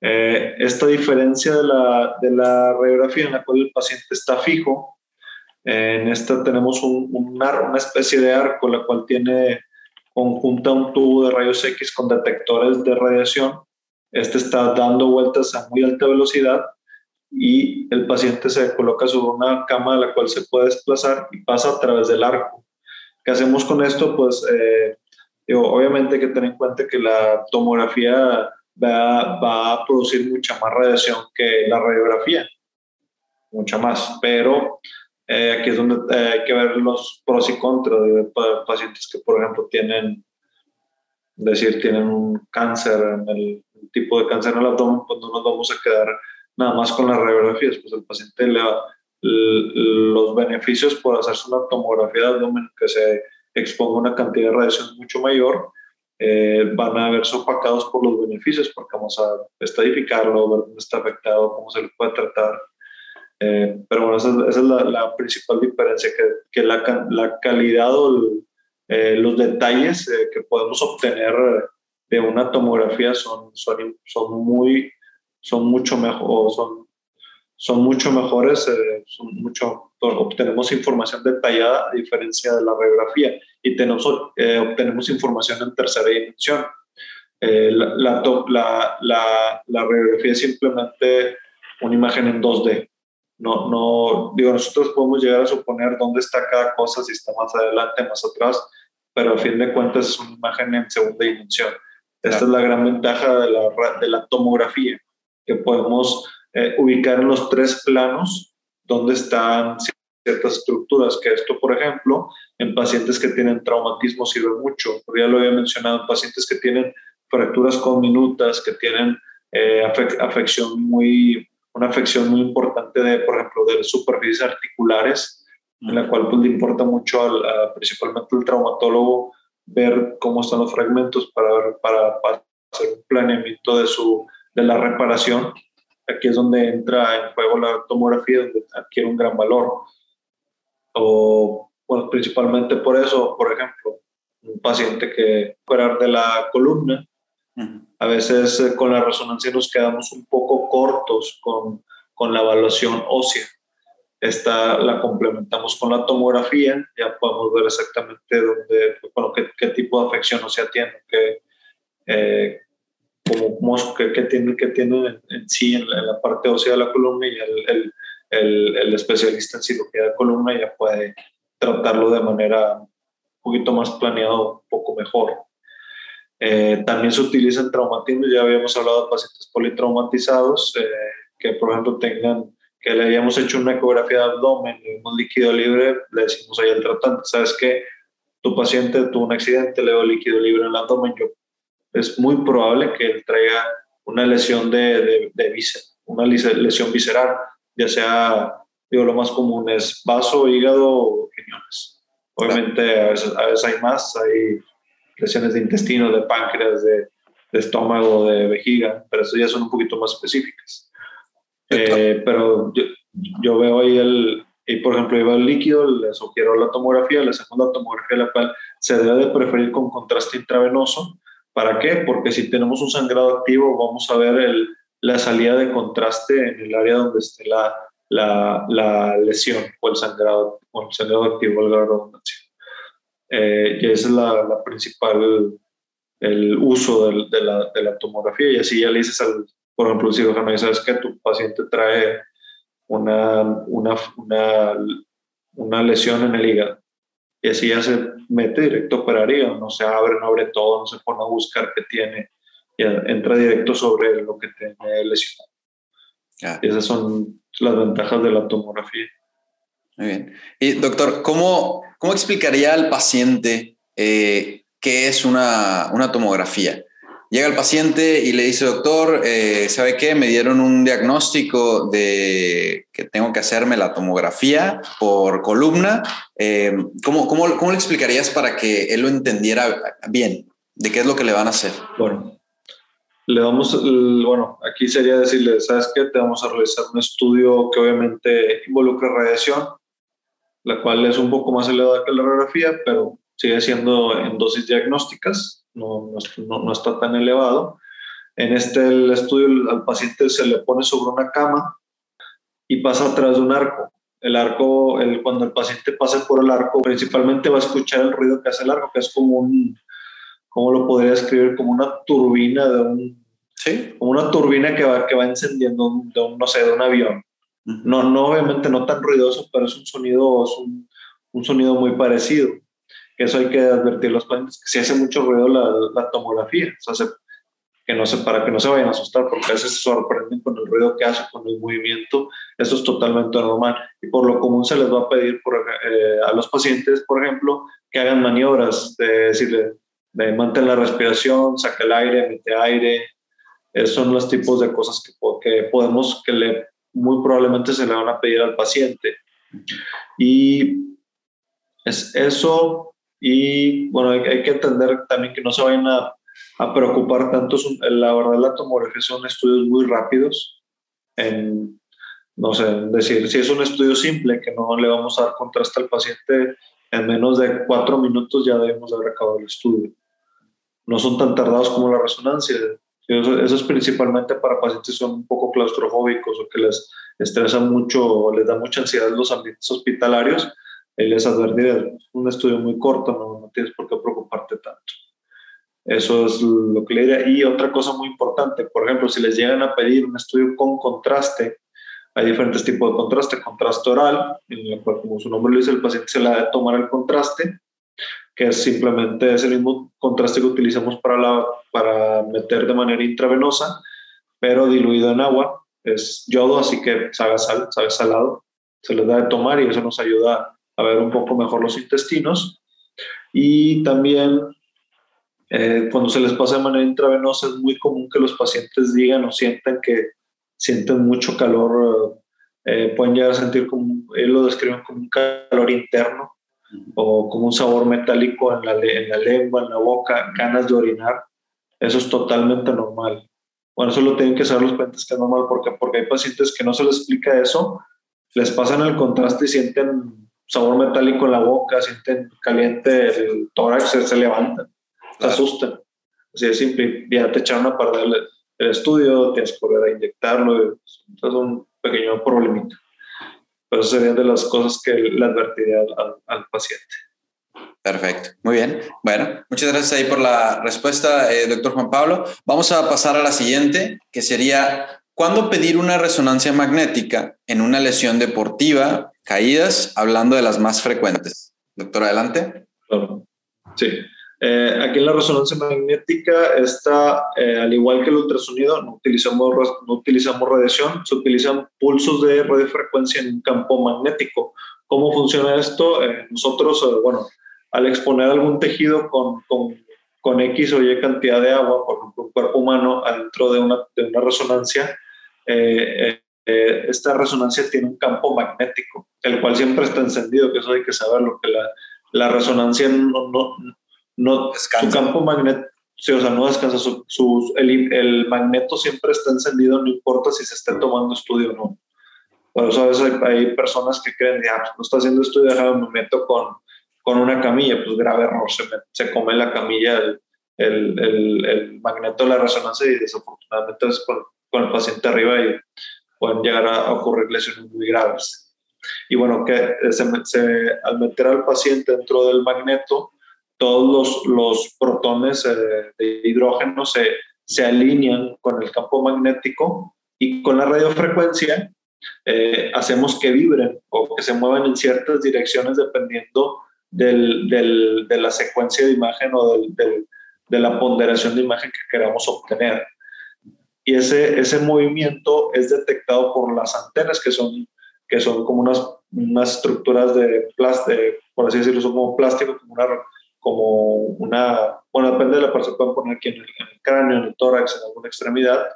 C: Eh, esta diferencia de la, de la, radiografía en la cual el paciente está fijo, en esta tenemos un, una especie de arco, la cual tiene conjunta un tubo de rayos X con detectores de radiación. Este está dando vueltas a muy alta velocidad y el paciente se coloca sobre una cama de la cual se puede desplazar y pasa a través del arco. ¿Qué hacemos con esto? Pues eh, obviamente hay que tener en cuenta que la tomografía va, va, a producir mucha más radiación que la radiografía, mucha más, pero eh, aquí es donde eh, hay que ver los pros y contras de pacientes que, por ejemplo, tienen, decir, tienen un cáncer, en el, tipo de cáncer en el abdomen, pues no nos vamos a quedar nada más con las radiografías, pues el paciente le va, los beneficios por hacerse una tomografía de abdomen que se exponga una cantidad de radiación mucho mayor, eh, van a verse opacados por los beneficios, porque vamos a estadificarlo, ver dónde está afectado, cómo se le puede tratar. Eh, pero bueno, esa, es la, principal diferencia, que, que la, la, calidad o eh, los detalles que podemos obtener de una tomografía son, son, son muy son mucho mejor, son, son mucho mejores, eh, son mucho, obtenemos información detallada a diferencia de la radiografía y tenemos, eh, obtenemos información en tercera dimensión. Eh, la, la, la, la, radiografía es simplemente una imagen en 2D. No, no, digo, nosotros podemos llegar a suponer dónde está cada cosa, si está más adelante, más atrás, pero a fin de cuentas es una imagen en segunda dimensión. Esta es la gran ventaja de la, de la tomografía que podemos eh, ubicar en los tres planos donde están ciertas estructuras, que esto, por ejemplo, en pacientes que tienen traumatismo sirve mucho. Ya lo había mencionado, en pacientes que tienen fracturas conminutas, que tienen eh, afección muy, una afección muy importante de, por ejemplo, de superficies articulares, en la cual pues, le importa mucho al, principalmente al traumatólogo ver cómo están los fragmentos para, para, para hacer un planeamiento de su de la reparación, aquí es donde entra en juego la tomografía, donde adquiere un gran valor. O, bueno, principalmente por eso, por ejemplo, un paciente que operar de la columna, a veces eh, con la resonancia nos quedamos un poco cortos con, con la evaluación ósea. Esta la complementamos con la tomografía, ya podemos ver exactamente dónde, bueno, qué, qué tipo de afección ósea tiene, qué, eh, como, que, que, tiene, que tiene en, sí en la, parte ósea de la columna y el, el, el, especialista en cirugía de columna ya puede tratarlo de manera un poquito más planeado, un poco mejor. Eh, también se utiliza en traumatismo, ya habíamos hablado de pacientes politraumatizados eh, que, por ejemplo, tengan, que le hayamos hecho una ecografía de abdomen, y un líquido libre, le decimos ahí al tratante, ¿sabes que Tu paciente tuvo un accidente, le dio líquido libre en el abdomen, yo es muy probable que él traiga una lesión de, de, una lesión visceral, ya sea, digo, lo más común es vaso, hígado o riñones. Obviamente a veces, a veces hay más, hay lesiones de intestino, de páncreas, de, de estómago, de vejiga, pero eso ya son un poquito más específicas. Eh, pero yo, yo, veo ahí el, y por ejemplo, yo veo el líquido, le sugiero la tomografía, la segunda tomografía, la cual se debe de preferir con contraste intravenoso. ¿Para qué? Porque si tenemos un sangrado activo, vamos a ver el, la salida de contraste en el área donde esté la, la, la lesión o el sangrado, o el sangrado activo, el grado eh, y esa es la, la, principal, el uso de, la, de, la, tomografía. Y así ya le dices al, por ejemplo, el cirujano, sabes que tu paciente trae una, una, una, una lesión en el hígado. Y así ya se mete directo a operaría, no se abre, no abre todo, no se pone a buscar qué tiene, ya entra directo sobre lo que tiene lesionado. Y esas son las ventajas de la tomografía.
A: Muy bien. Y doctor, ¿cómo, cómo explicaría al paciente eh, qué es una, una, tomografía? Llega el paciente y le dice, doctor, eh, ¿sabe qué? Me dieron un diagnóstico de que tengo que hacerme la tomografía por columna. Eh, ¿cómo, cómo, cómo le explicarías para que él lo entendiera bien? ¿De qué es lo que le van a hacer?
C: Bueno, le vamos, bueno, aquí sería decirle, ¿sabes qué? Te vamos a realizar un estudio que obviamente involucra radiación, la cual es un poco más elevada que la radiografía, pero sigue siendo en dosis diagnósticas, no, no, no está tan elevado. En este el estudio al paciente se le pone sobre una cama y pasa atrás de un arco. El arco, el, cuando el paciente pase por el arco, principalmente va a escuchar el ruido que hace el arco, que es como un, ¿cómo lo podría describir? Como una turbina de un...
A: Sí.
C: Como una turbina que va, que va encendiendo de un, no sé, de un avión. No, no, obviamente no tan ruidoso, pero es un sonido, es un, un sonido muy parecido. Eso hay que advertir los pacientes, que si hace mucho ruido la, la tomografía, o sea, que no se, para que no se vayan a asustar, porque a veces se sorprenden con el ruido que hace, con el movimiento, eso es totalmente normal. Y por lo común se les va a pedir por, eh, a los pacientes, por ejemplo, que hagan maniobras, de decirle, mantén la respiración, saca el aire, mete aire. Esos son los tipos de cosas que, que podemos, que le, muy probablemente se le van a pedir al paciente. Y es eso. Y bueno, hay, que entender también que no se vayan a, a preocupar tanto. La verdad, la tomografía son estudios muy rápidos. En, no sé, decir, si es un estudio simple, que no le vamos a dar contraste al paciente en menos de cuatro minutos, ya debemos haber acabado el estudio no son tan tardados como la resonancia. Eso, es principalmente para pacientes que son un poco claustrofóbicos o que les estresan mucho o les da mucha ansiedad los ambientes hospitalarios. Les advertiré, un estudio muy corto, no, no tienes por qué preocuparte tanto. Eso es lo que le diría. Y otra cosa muy importante, por ejemplo, si les llegan a pedir un estudio con contraste, hay diferentes tipos de contraste. Contraste oral, en el cual, como su nombre lo dice, el paciente se le ha de tomar el contraste que es simplemente es el mismo contraste que utilizamos para, la, para meter de manera intravenosa, pero diluido en agua. Es yodo, así que sabe, sal, sabe salado. Se les da de tomar y eso nos ayuda a ver un poco mejor los intestinos. Y también eh, cuando se les pasa de manera intravenosa es muy común que los pacientes digan o sientan que sienten mucho calor, eh, pueden llegar a sentir como, ellos lo describen como un calor interno, o como un sabor metálico en la, en la lengua, en la boca, ganas de orinar, eso es totalmente normal. Bueno, eso lo tienen que saber los pacientes que es normal porque, porque hay pacientes que no se les explica eso, les pasan el contraste y sienten sabor metálico en la boca, sienten caliente el tórax, se, se levantan, se asustan. Así de simple, ya te echaron a perder el, el estudio, tienes que volver a inyectarlo, es un pequeño problemita. Pero eso serían de las cosas que le advertiría al, paciente.
A: Perfecto, muy bien. Bueno, muchas gracias ahí por la respuesta, eh, doctor Juan Pablo. Vamos a pasar a la siguiente, que sería, ¿cuándo pedir una resonancia magnética en una lesión deportiva, caídas, hablando de las más frecuentes? Doctor, adelante.
C: Sí. Eh, aquí en la resonancia magnética está, eh, al igual que el ultrasonido, no utilizamos, no utilizamos radiación, se utilizan pulsos de radiofrecuencia en un campo magnético. ¿Cómo funciona esto? Eh, nosotros, bueno, al exponer algún tejido con, con, con, X o Y cantidad de agua, por ejemplo, un cuerpo humano, adentro de una, de una resonancia, esta resonancia tiene un campo magnético, el cual siempre está encendido, que eso hay que saberlo, que la, la resonancia no, no, no, su campo magnético, sí, o sea, no descansa, su, el, el, magneto siempre está encendido, no importa si se esté tomando estudio o no. Por eso a veces hay, personas que creen, ya, pues no está haciendo estudio, déjame me meto con, con una camilla, pues grave error, se, se come la camilla el, el, el, magneto de la resonancia y desafortunadamente es con, con, el paciente arriba y pueden llegar a, ocurrir lesiones muy graves. Y bueno, que se, se, al paciente dentro del magneto, todos los, los protones eh, de hidrógeno se, se alinean con el campo magnético y con la radiofrecuencia eh, hacemos que vibren o que se muevan en ciertas direcciones dependiendo del, de la secuencia de imagen o del, de la ponderación de imagen que queramos obtener. Y ese, ese movimiento es detectado por las antenas, que son, que son como unas, unas estructuras de plástico, por así decirlo, son como plástico, como una, como una, bueno, depende de la se pueden poner aquí en el, cráneo, en el tórax, en alguna extremidad,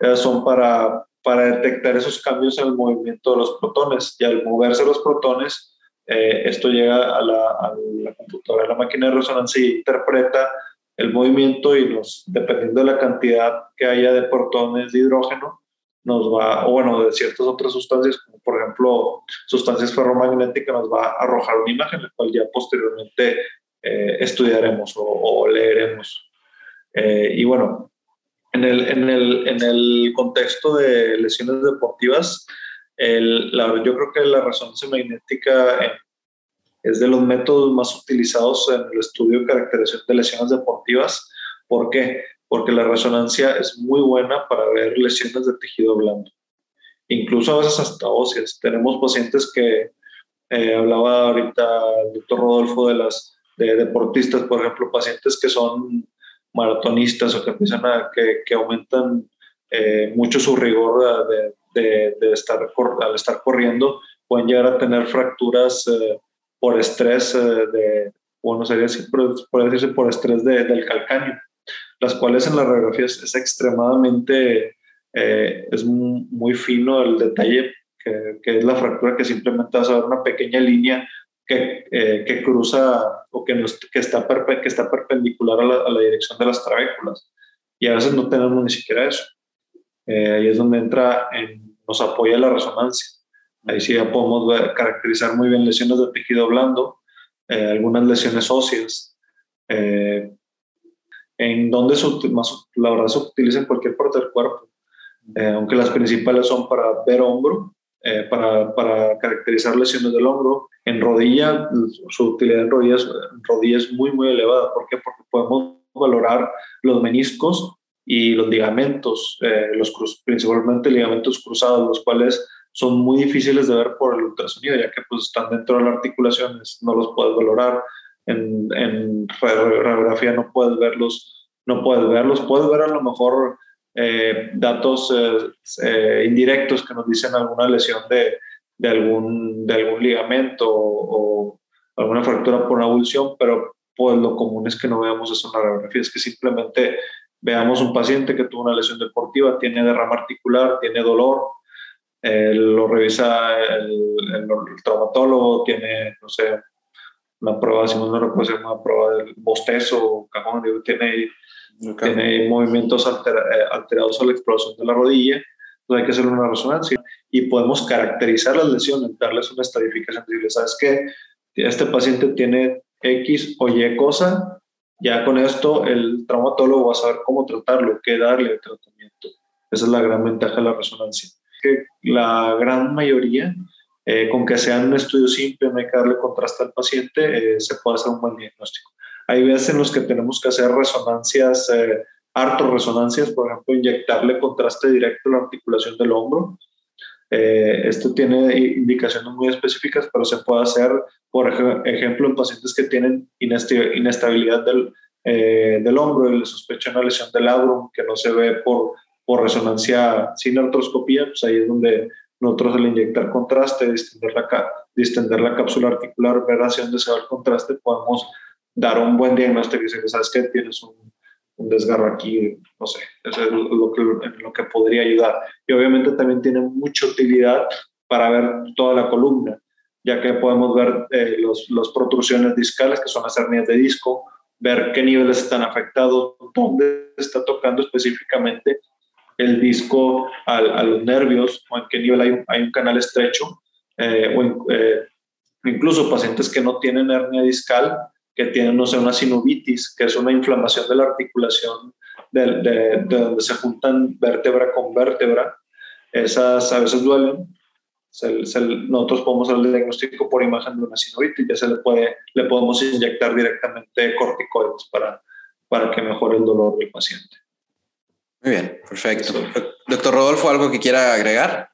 C: eh, son para, para detectar esos cambios en el movimiento de los protones. Y al moverse los protones, eh, esto llega a la, a la, computadora, a la máquina de resonancia y interpreta el movimiento y nos, dependiendo de la cantidad que haya de protones de hidrógeno, nos va, o bueno, de ciertas otras sustancias, como por ejemplo sustancias ferromagnéticas, nos va a arrojar una imagen, la cual ya posteriormente eh, estudiaremos o, leeremos. Eh, y bueno, en el, en el, en el contexto de lesiones deportivas, el, la, yo creo que la resonancia magnética es de los métodos más utilizados en el estudio y caracterización de lesiones deportivas. ¿Por qué? Porque la resonancia es muy buena para ver lesiones de tejido blando, incluso a veces hasta óseas. Tenemos pacientes que, eh, hablaba ahorita el doctor Rodolfo de las de deportistas, por ejemplo, pacientes que son maratonistas o que empiezan a, que, que aumentan eh, mucho su rigor de, de, estar, al estar corriendo, pueden llegar a tener fracturas eh, por estrés eh, de, bueno, sería así, por, decirse por estrés del calcáneo, las cuales en las radiografías es extremadamente, es muy, fino el detalle que, que, es la fractura que simplemente vas a ver una pequeña línea que, eh, que cruza o que, que, está que está perpendicular a la, a la, dirección de las trabéculas. Y a veces no tenemos ni siquiera eso. Eh, ahí es donde entra, en, nos apoya la resonancia. Ahí sí ya podemos caracterizar muy bien lesiones de tejido blando, eh, algunas lesiones óseas. En donde se, más, la verdad se utiliza en cualquier parte del cuerpo, aunque las principales son para ver hombro, para, para caracterizar lesiones del hombro, en rodilla, su utilidad en rodilla, rodilla es muy, muy elevada. ¿Por qué? Porque podemos valorar los meniscos y los ligamentos, eh, los principalmente ligamentos cruzados, los cuales son muy difíciles de ver por el ultrasonido, ya que pues, están dentro de las articulaciones, no los puedes valorar. En, en radiografía no puedes verlos, no puedes verlos, puedes ver a lo mejor eh, datos eh, indirectos que nos dicen alguna lesión de, de algún, de algún ligamento o, alguna fractura por una abulsión, pero pues lo común es que no veamos eso en la radiografía, es que simplemente veamos un paciente que tuvo una lesión deportiva, tiene derrama articular, tiene dolor, eh, lo revisa el, el, traumatólogo, tiene, no sé, una prueba, si no recuerdo, una prueba del bostezo, cajón, tiene, tiene movimientos eh, alterados a la explosión de la rodilla, hay que hacer una resonancia y podemos caracterizar las lesiones, darles una estadificación, decirle, ¿sabes qué? Este paciente tiene X o Y cosa, ya con esto el traumatólogo va a saber cómo tratarlo, qué darle el tratamiento. Esa es la gran ventaja de la resonancia. Que la gran mayoría, eh, con que sea un estudio simple, no hay que darle contraste al paciente, eh, se puede hacer un buen diagnóstico. Hay veces en los que tenemos que hacer resonancias eh, resonancias, por ejemplo, inyectarle contraste directo a la articulación del hombro. Eh, esto tiene indicaciones muy específicas, pero se puede hacer, por ejemplo, en pacientes que tienen inestabilidad del, del hombro y le sospechan una lesión del labrum que no se ve por, por resonancia sin artroscopía, pues ahí es donde nosotros al inyectar contraste, distender la, distender la cápsula articular, ver hacia dónde se va el contraste, podemos dar un buen diagnóstico y decir, ¿sabes qué? Tienes un un desgarro aquí, no sé, eso es lo que, lo que podría ayudar. Y obviamente también tiene mucha utilidad para ver toda la columna, ya que podemos ver eh, los, las protrusiones discales, que son las hernias de disco, ver qué niveles están afectados, dónde está tocando específicamente el disco a, los nervios o en qué nivel hay, un canal estrecho, eh, o eh, incluso pacientes que no tienen hernia discal, que tienen, no sé, una sinovitis, que es una inflamación de la articulación de, de, donde se juntan vértebra con vértebra. Esas a veces duelen. nosotros podemos hacer el diagnóstico por imagen de una sinovitis, ya se le, puede, le podemos inyectar directamente corticoides para, para que mejore el dolor del paciente.
A: Muy bien, perfecto. Doctor Rodolfo, ¿algo que quiera agregar?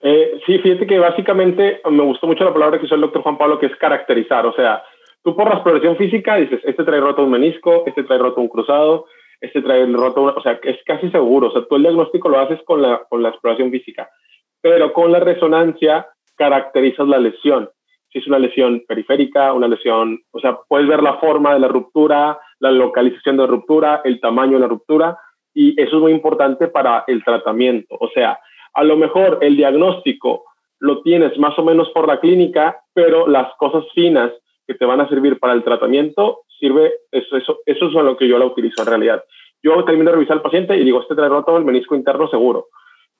B: Eh, sí, fíjate que básicamente me gustó mucho la palabra que usó el doctor Juan Pablo, que es caracterizar. O sea, tú por la exploración física dices, este trae roto un menisco, este trae roto un cruzado, este trae roto, o sea, es casi seguro. O sea, tú el diagnóstico lo haces con la, con la exploración física, pero con la resonancia caracterizas la lesión. Si es una lesión periférica, una lesión, o sea, puedes ver la forma de la ruptura, la localización de la ruptura, el tamaño de la ruptura, y eso es muy importante para el tratamiento. O sea, a lo mejor el diagnóstico lo tienes más o menos por la clínica, pero las cosas finas que te van a servir para el tratamiento, sirve, eso, eso, eso es lo que yo la utilizo en realidad. Yo termino de revisar al paciente y digo, este trae roto el menisco interno seguro.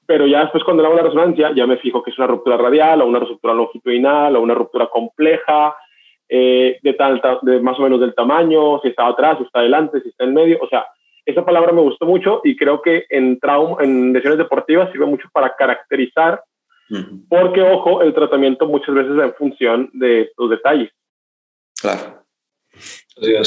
B: Pero ya después cuando le hago la resonancia, ya me fijo que es una ruptura radial o una ruptura longitudinal o una ruptura compleja, eh, de, tal, de más o menos del tamaño, si está atrás, si está adelante, si está en medio. O sea, esa palabra me gustó mucho y creo que en trauma, en lesiones deportivas sirve mucho para caracterizar, porque ojo, el tratamiento muchas veces es en función de los detalles.
A: Claro. Muy bien.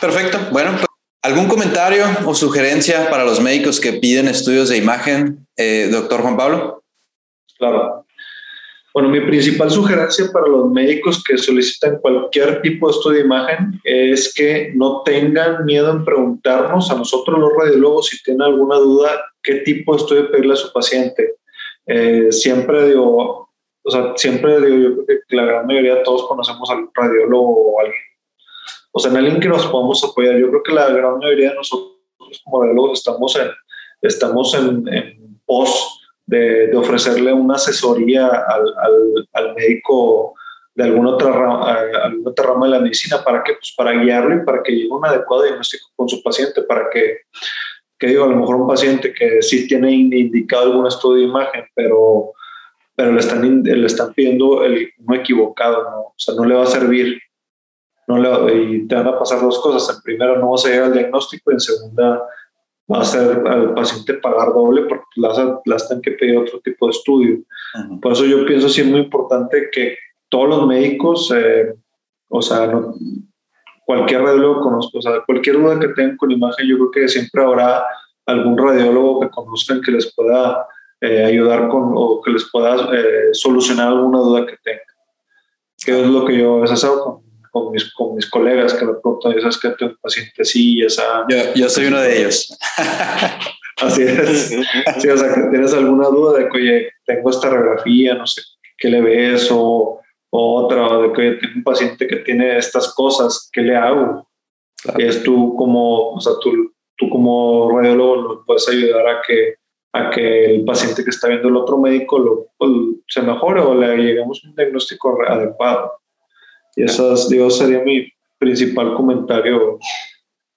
A: Perfecto. Bueno, pues, ¿algún comentario o sugerencia para los médicos que piden estudios de imagen, eh, doctor Juan Pablo?
C: Claro. Bueno, mi principal sugerencia para los médicos que solicitan cualquier tipo de estudio de imagen es que no tengan miedo en preguntarnos a nosotros los radiólogos si tienen alguna duda qué tipo de estudio pedirle a su paciente. Eh, siempre digo, o sea, siempre digo, yo creo que la gran mayoría de todos conocemos al radiólogo o alguien, o sea, en alguien que nos podamos apoyar. Yo creo que la gran mayoría de nosotros como radiólogos estamos en, estamos en, en pos de, ofrecerle una asesoría al, al, médico de alguna otra, rama, alguna otra rama de la medicina. Para que pues para guiarlo y para que llegue un adecuado diagnóstico con su paciente para que que digo a lo mejor un paciente que sí tiene indicado algún estudio de imagen pero pero le están le están pidiendo el no equivocado ¿no? o sea no le va a servir no le, y te van a pasar dos cosas. En primera no vas a llegar al diagnóstico y en segunda va a hacer al paciente pagar doble porque las, las tienen que pedir otro tipo de estudio. Por eso yo pienso sí es muy importante que todos los médicos, eh, o sea, cualquier radiólogo conozco, o sea, cualquier duda que tengan con imagen, yo creo que siempre habrá algún radiólogo que conozcan que les pueda eh, ayudar con o que les pueda eh, solucionar alguna duda que tengan. Que es lo que yo a veces hago con con mis, con mis colegas que me preguntan, ¿sabes que tengo un paciente así? Esa,
A: yo, yo soy uno de (laughs) ellos.
C: así es. Sí, o sea, que tienes alguna duda de que, oye, tengo esta radiografía, no sé qué le ves, o, otra, de que oye, tengo un paciente que tiene estas cosas, ¿qué le hago? Y es tú como, o sea, tú, tú como radiólogo lo puedes ayudar a que a que el paciente que está viendo el otro médico lo, pues, se mejore o le lleguemos a un diagnóstico adecuado. Y eso digo, sería mi principal comentario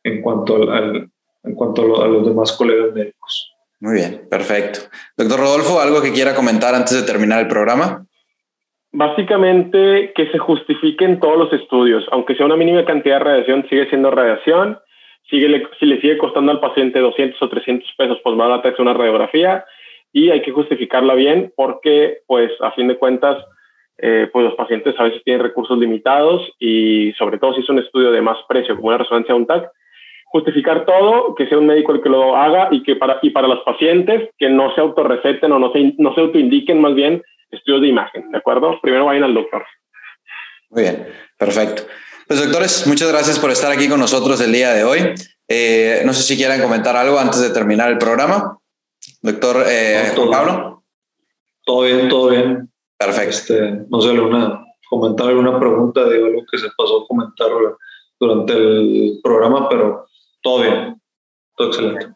C: en cuanto, al, en cuanto a, los demás colegas médicos.
A: Muy bien, perfecto. Doctor Rodolfo, ¿algo que quiera comentar antes de terminar el programa?
B: Básicamente que se justifiquen todos los estudios, aunque sea una mínima cantidad de radiación, sigue siendo radiación. Sigue, si le sigue costando al paciente 200 o 300 pesos, pues va a hacer una radiografía y hay que justificarla bien porque, pues, a fin de cuentas, eh, pues los pacientes a veces tienen recursos limitados y sobre todo si es un estudio de más precio como una resonancia de un TAC, justificar todo, que sea un médico el que lo haga y que para, y para los pacientes que no se autorreceten o no se, no se autoindiquen más bien estudios de imagen, ¿de acuerdo? Primero vayan al doctor.
A: Muy bien, perfecto. Pues doctores, muchas gracias por estar aquí con nosotros el día de hoy. Eh, no sé si quieran comentar algo antes de terminar el programa. Doctor eh, Pablo.
C: Todo bien, todo bien.
A: Perfecto.
C: Este, no sé, alguna, comentar alguna pregunta de algo que se pasó a comentar durante el programa, pero todo bien, todo excelente.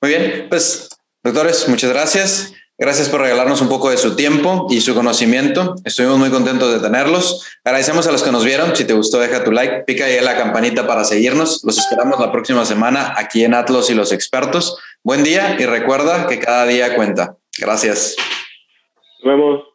A: Muy bien, pues doctores, muchas gracias. Gracias por regalarnos un poco de su tiempo y su conocimiento. Estuvimos muy contentos de tenerlos. Agradecemos a los que nos vieron. Si te gustó, deja tu like, pica ahí la campanita para seguirnos. Los esperamos la próxima semana aquí en Atlos y los expertos. Buen día y recuerda que cada día cuenta. Gracias.
B: Nos vemos.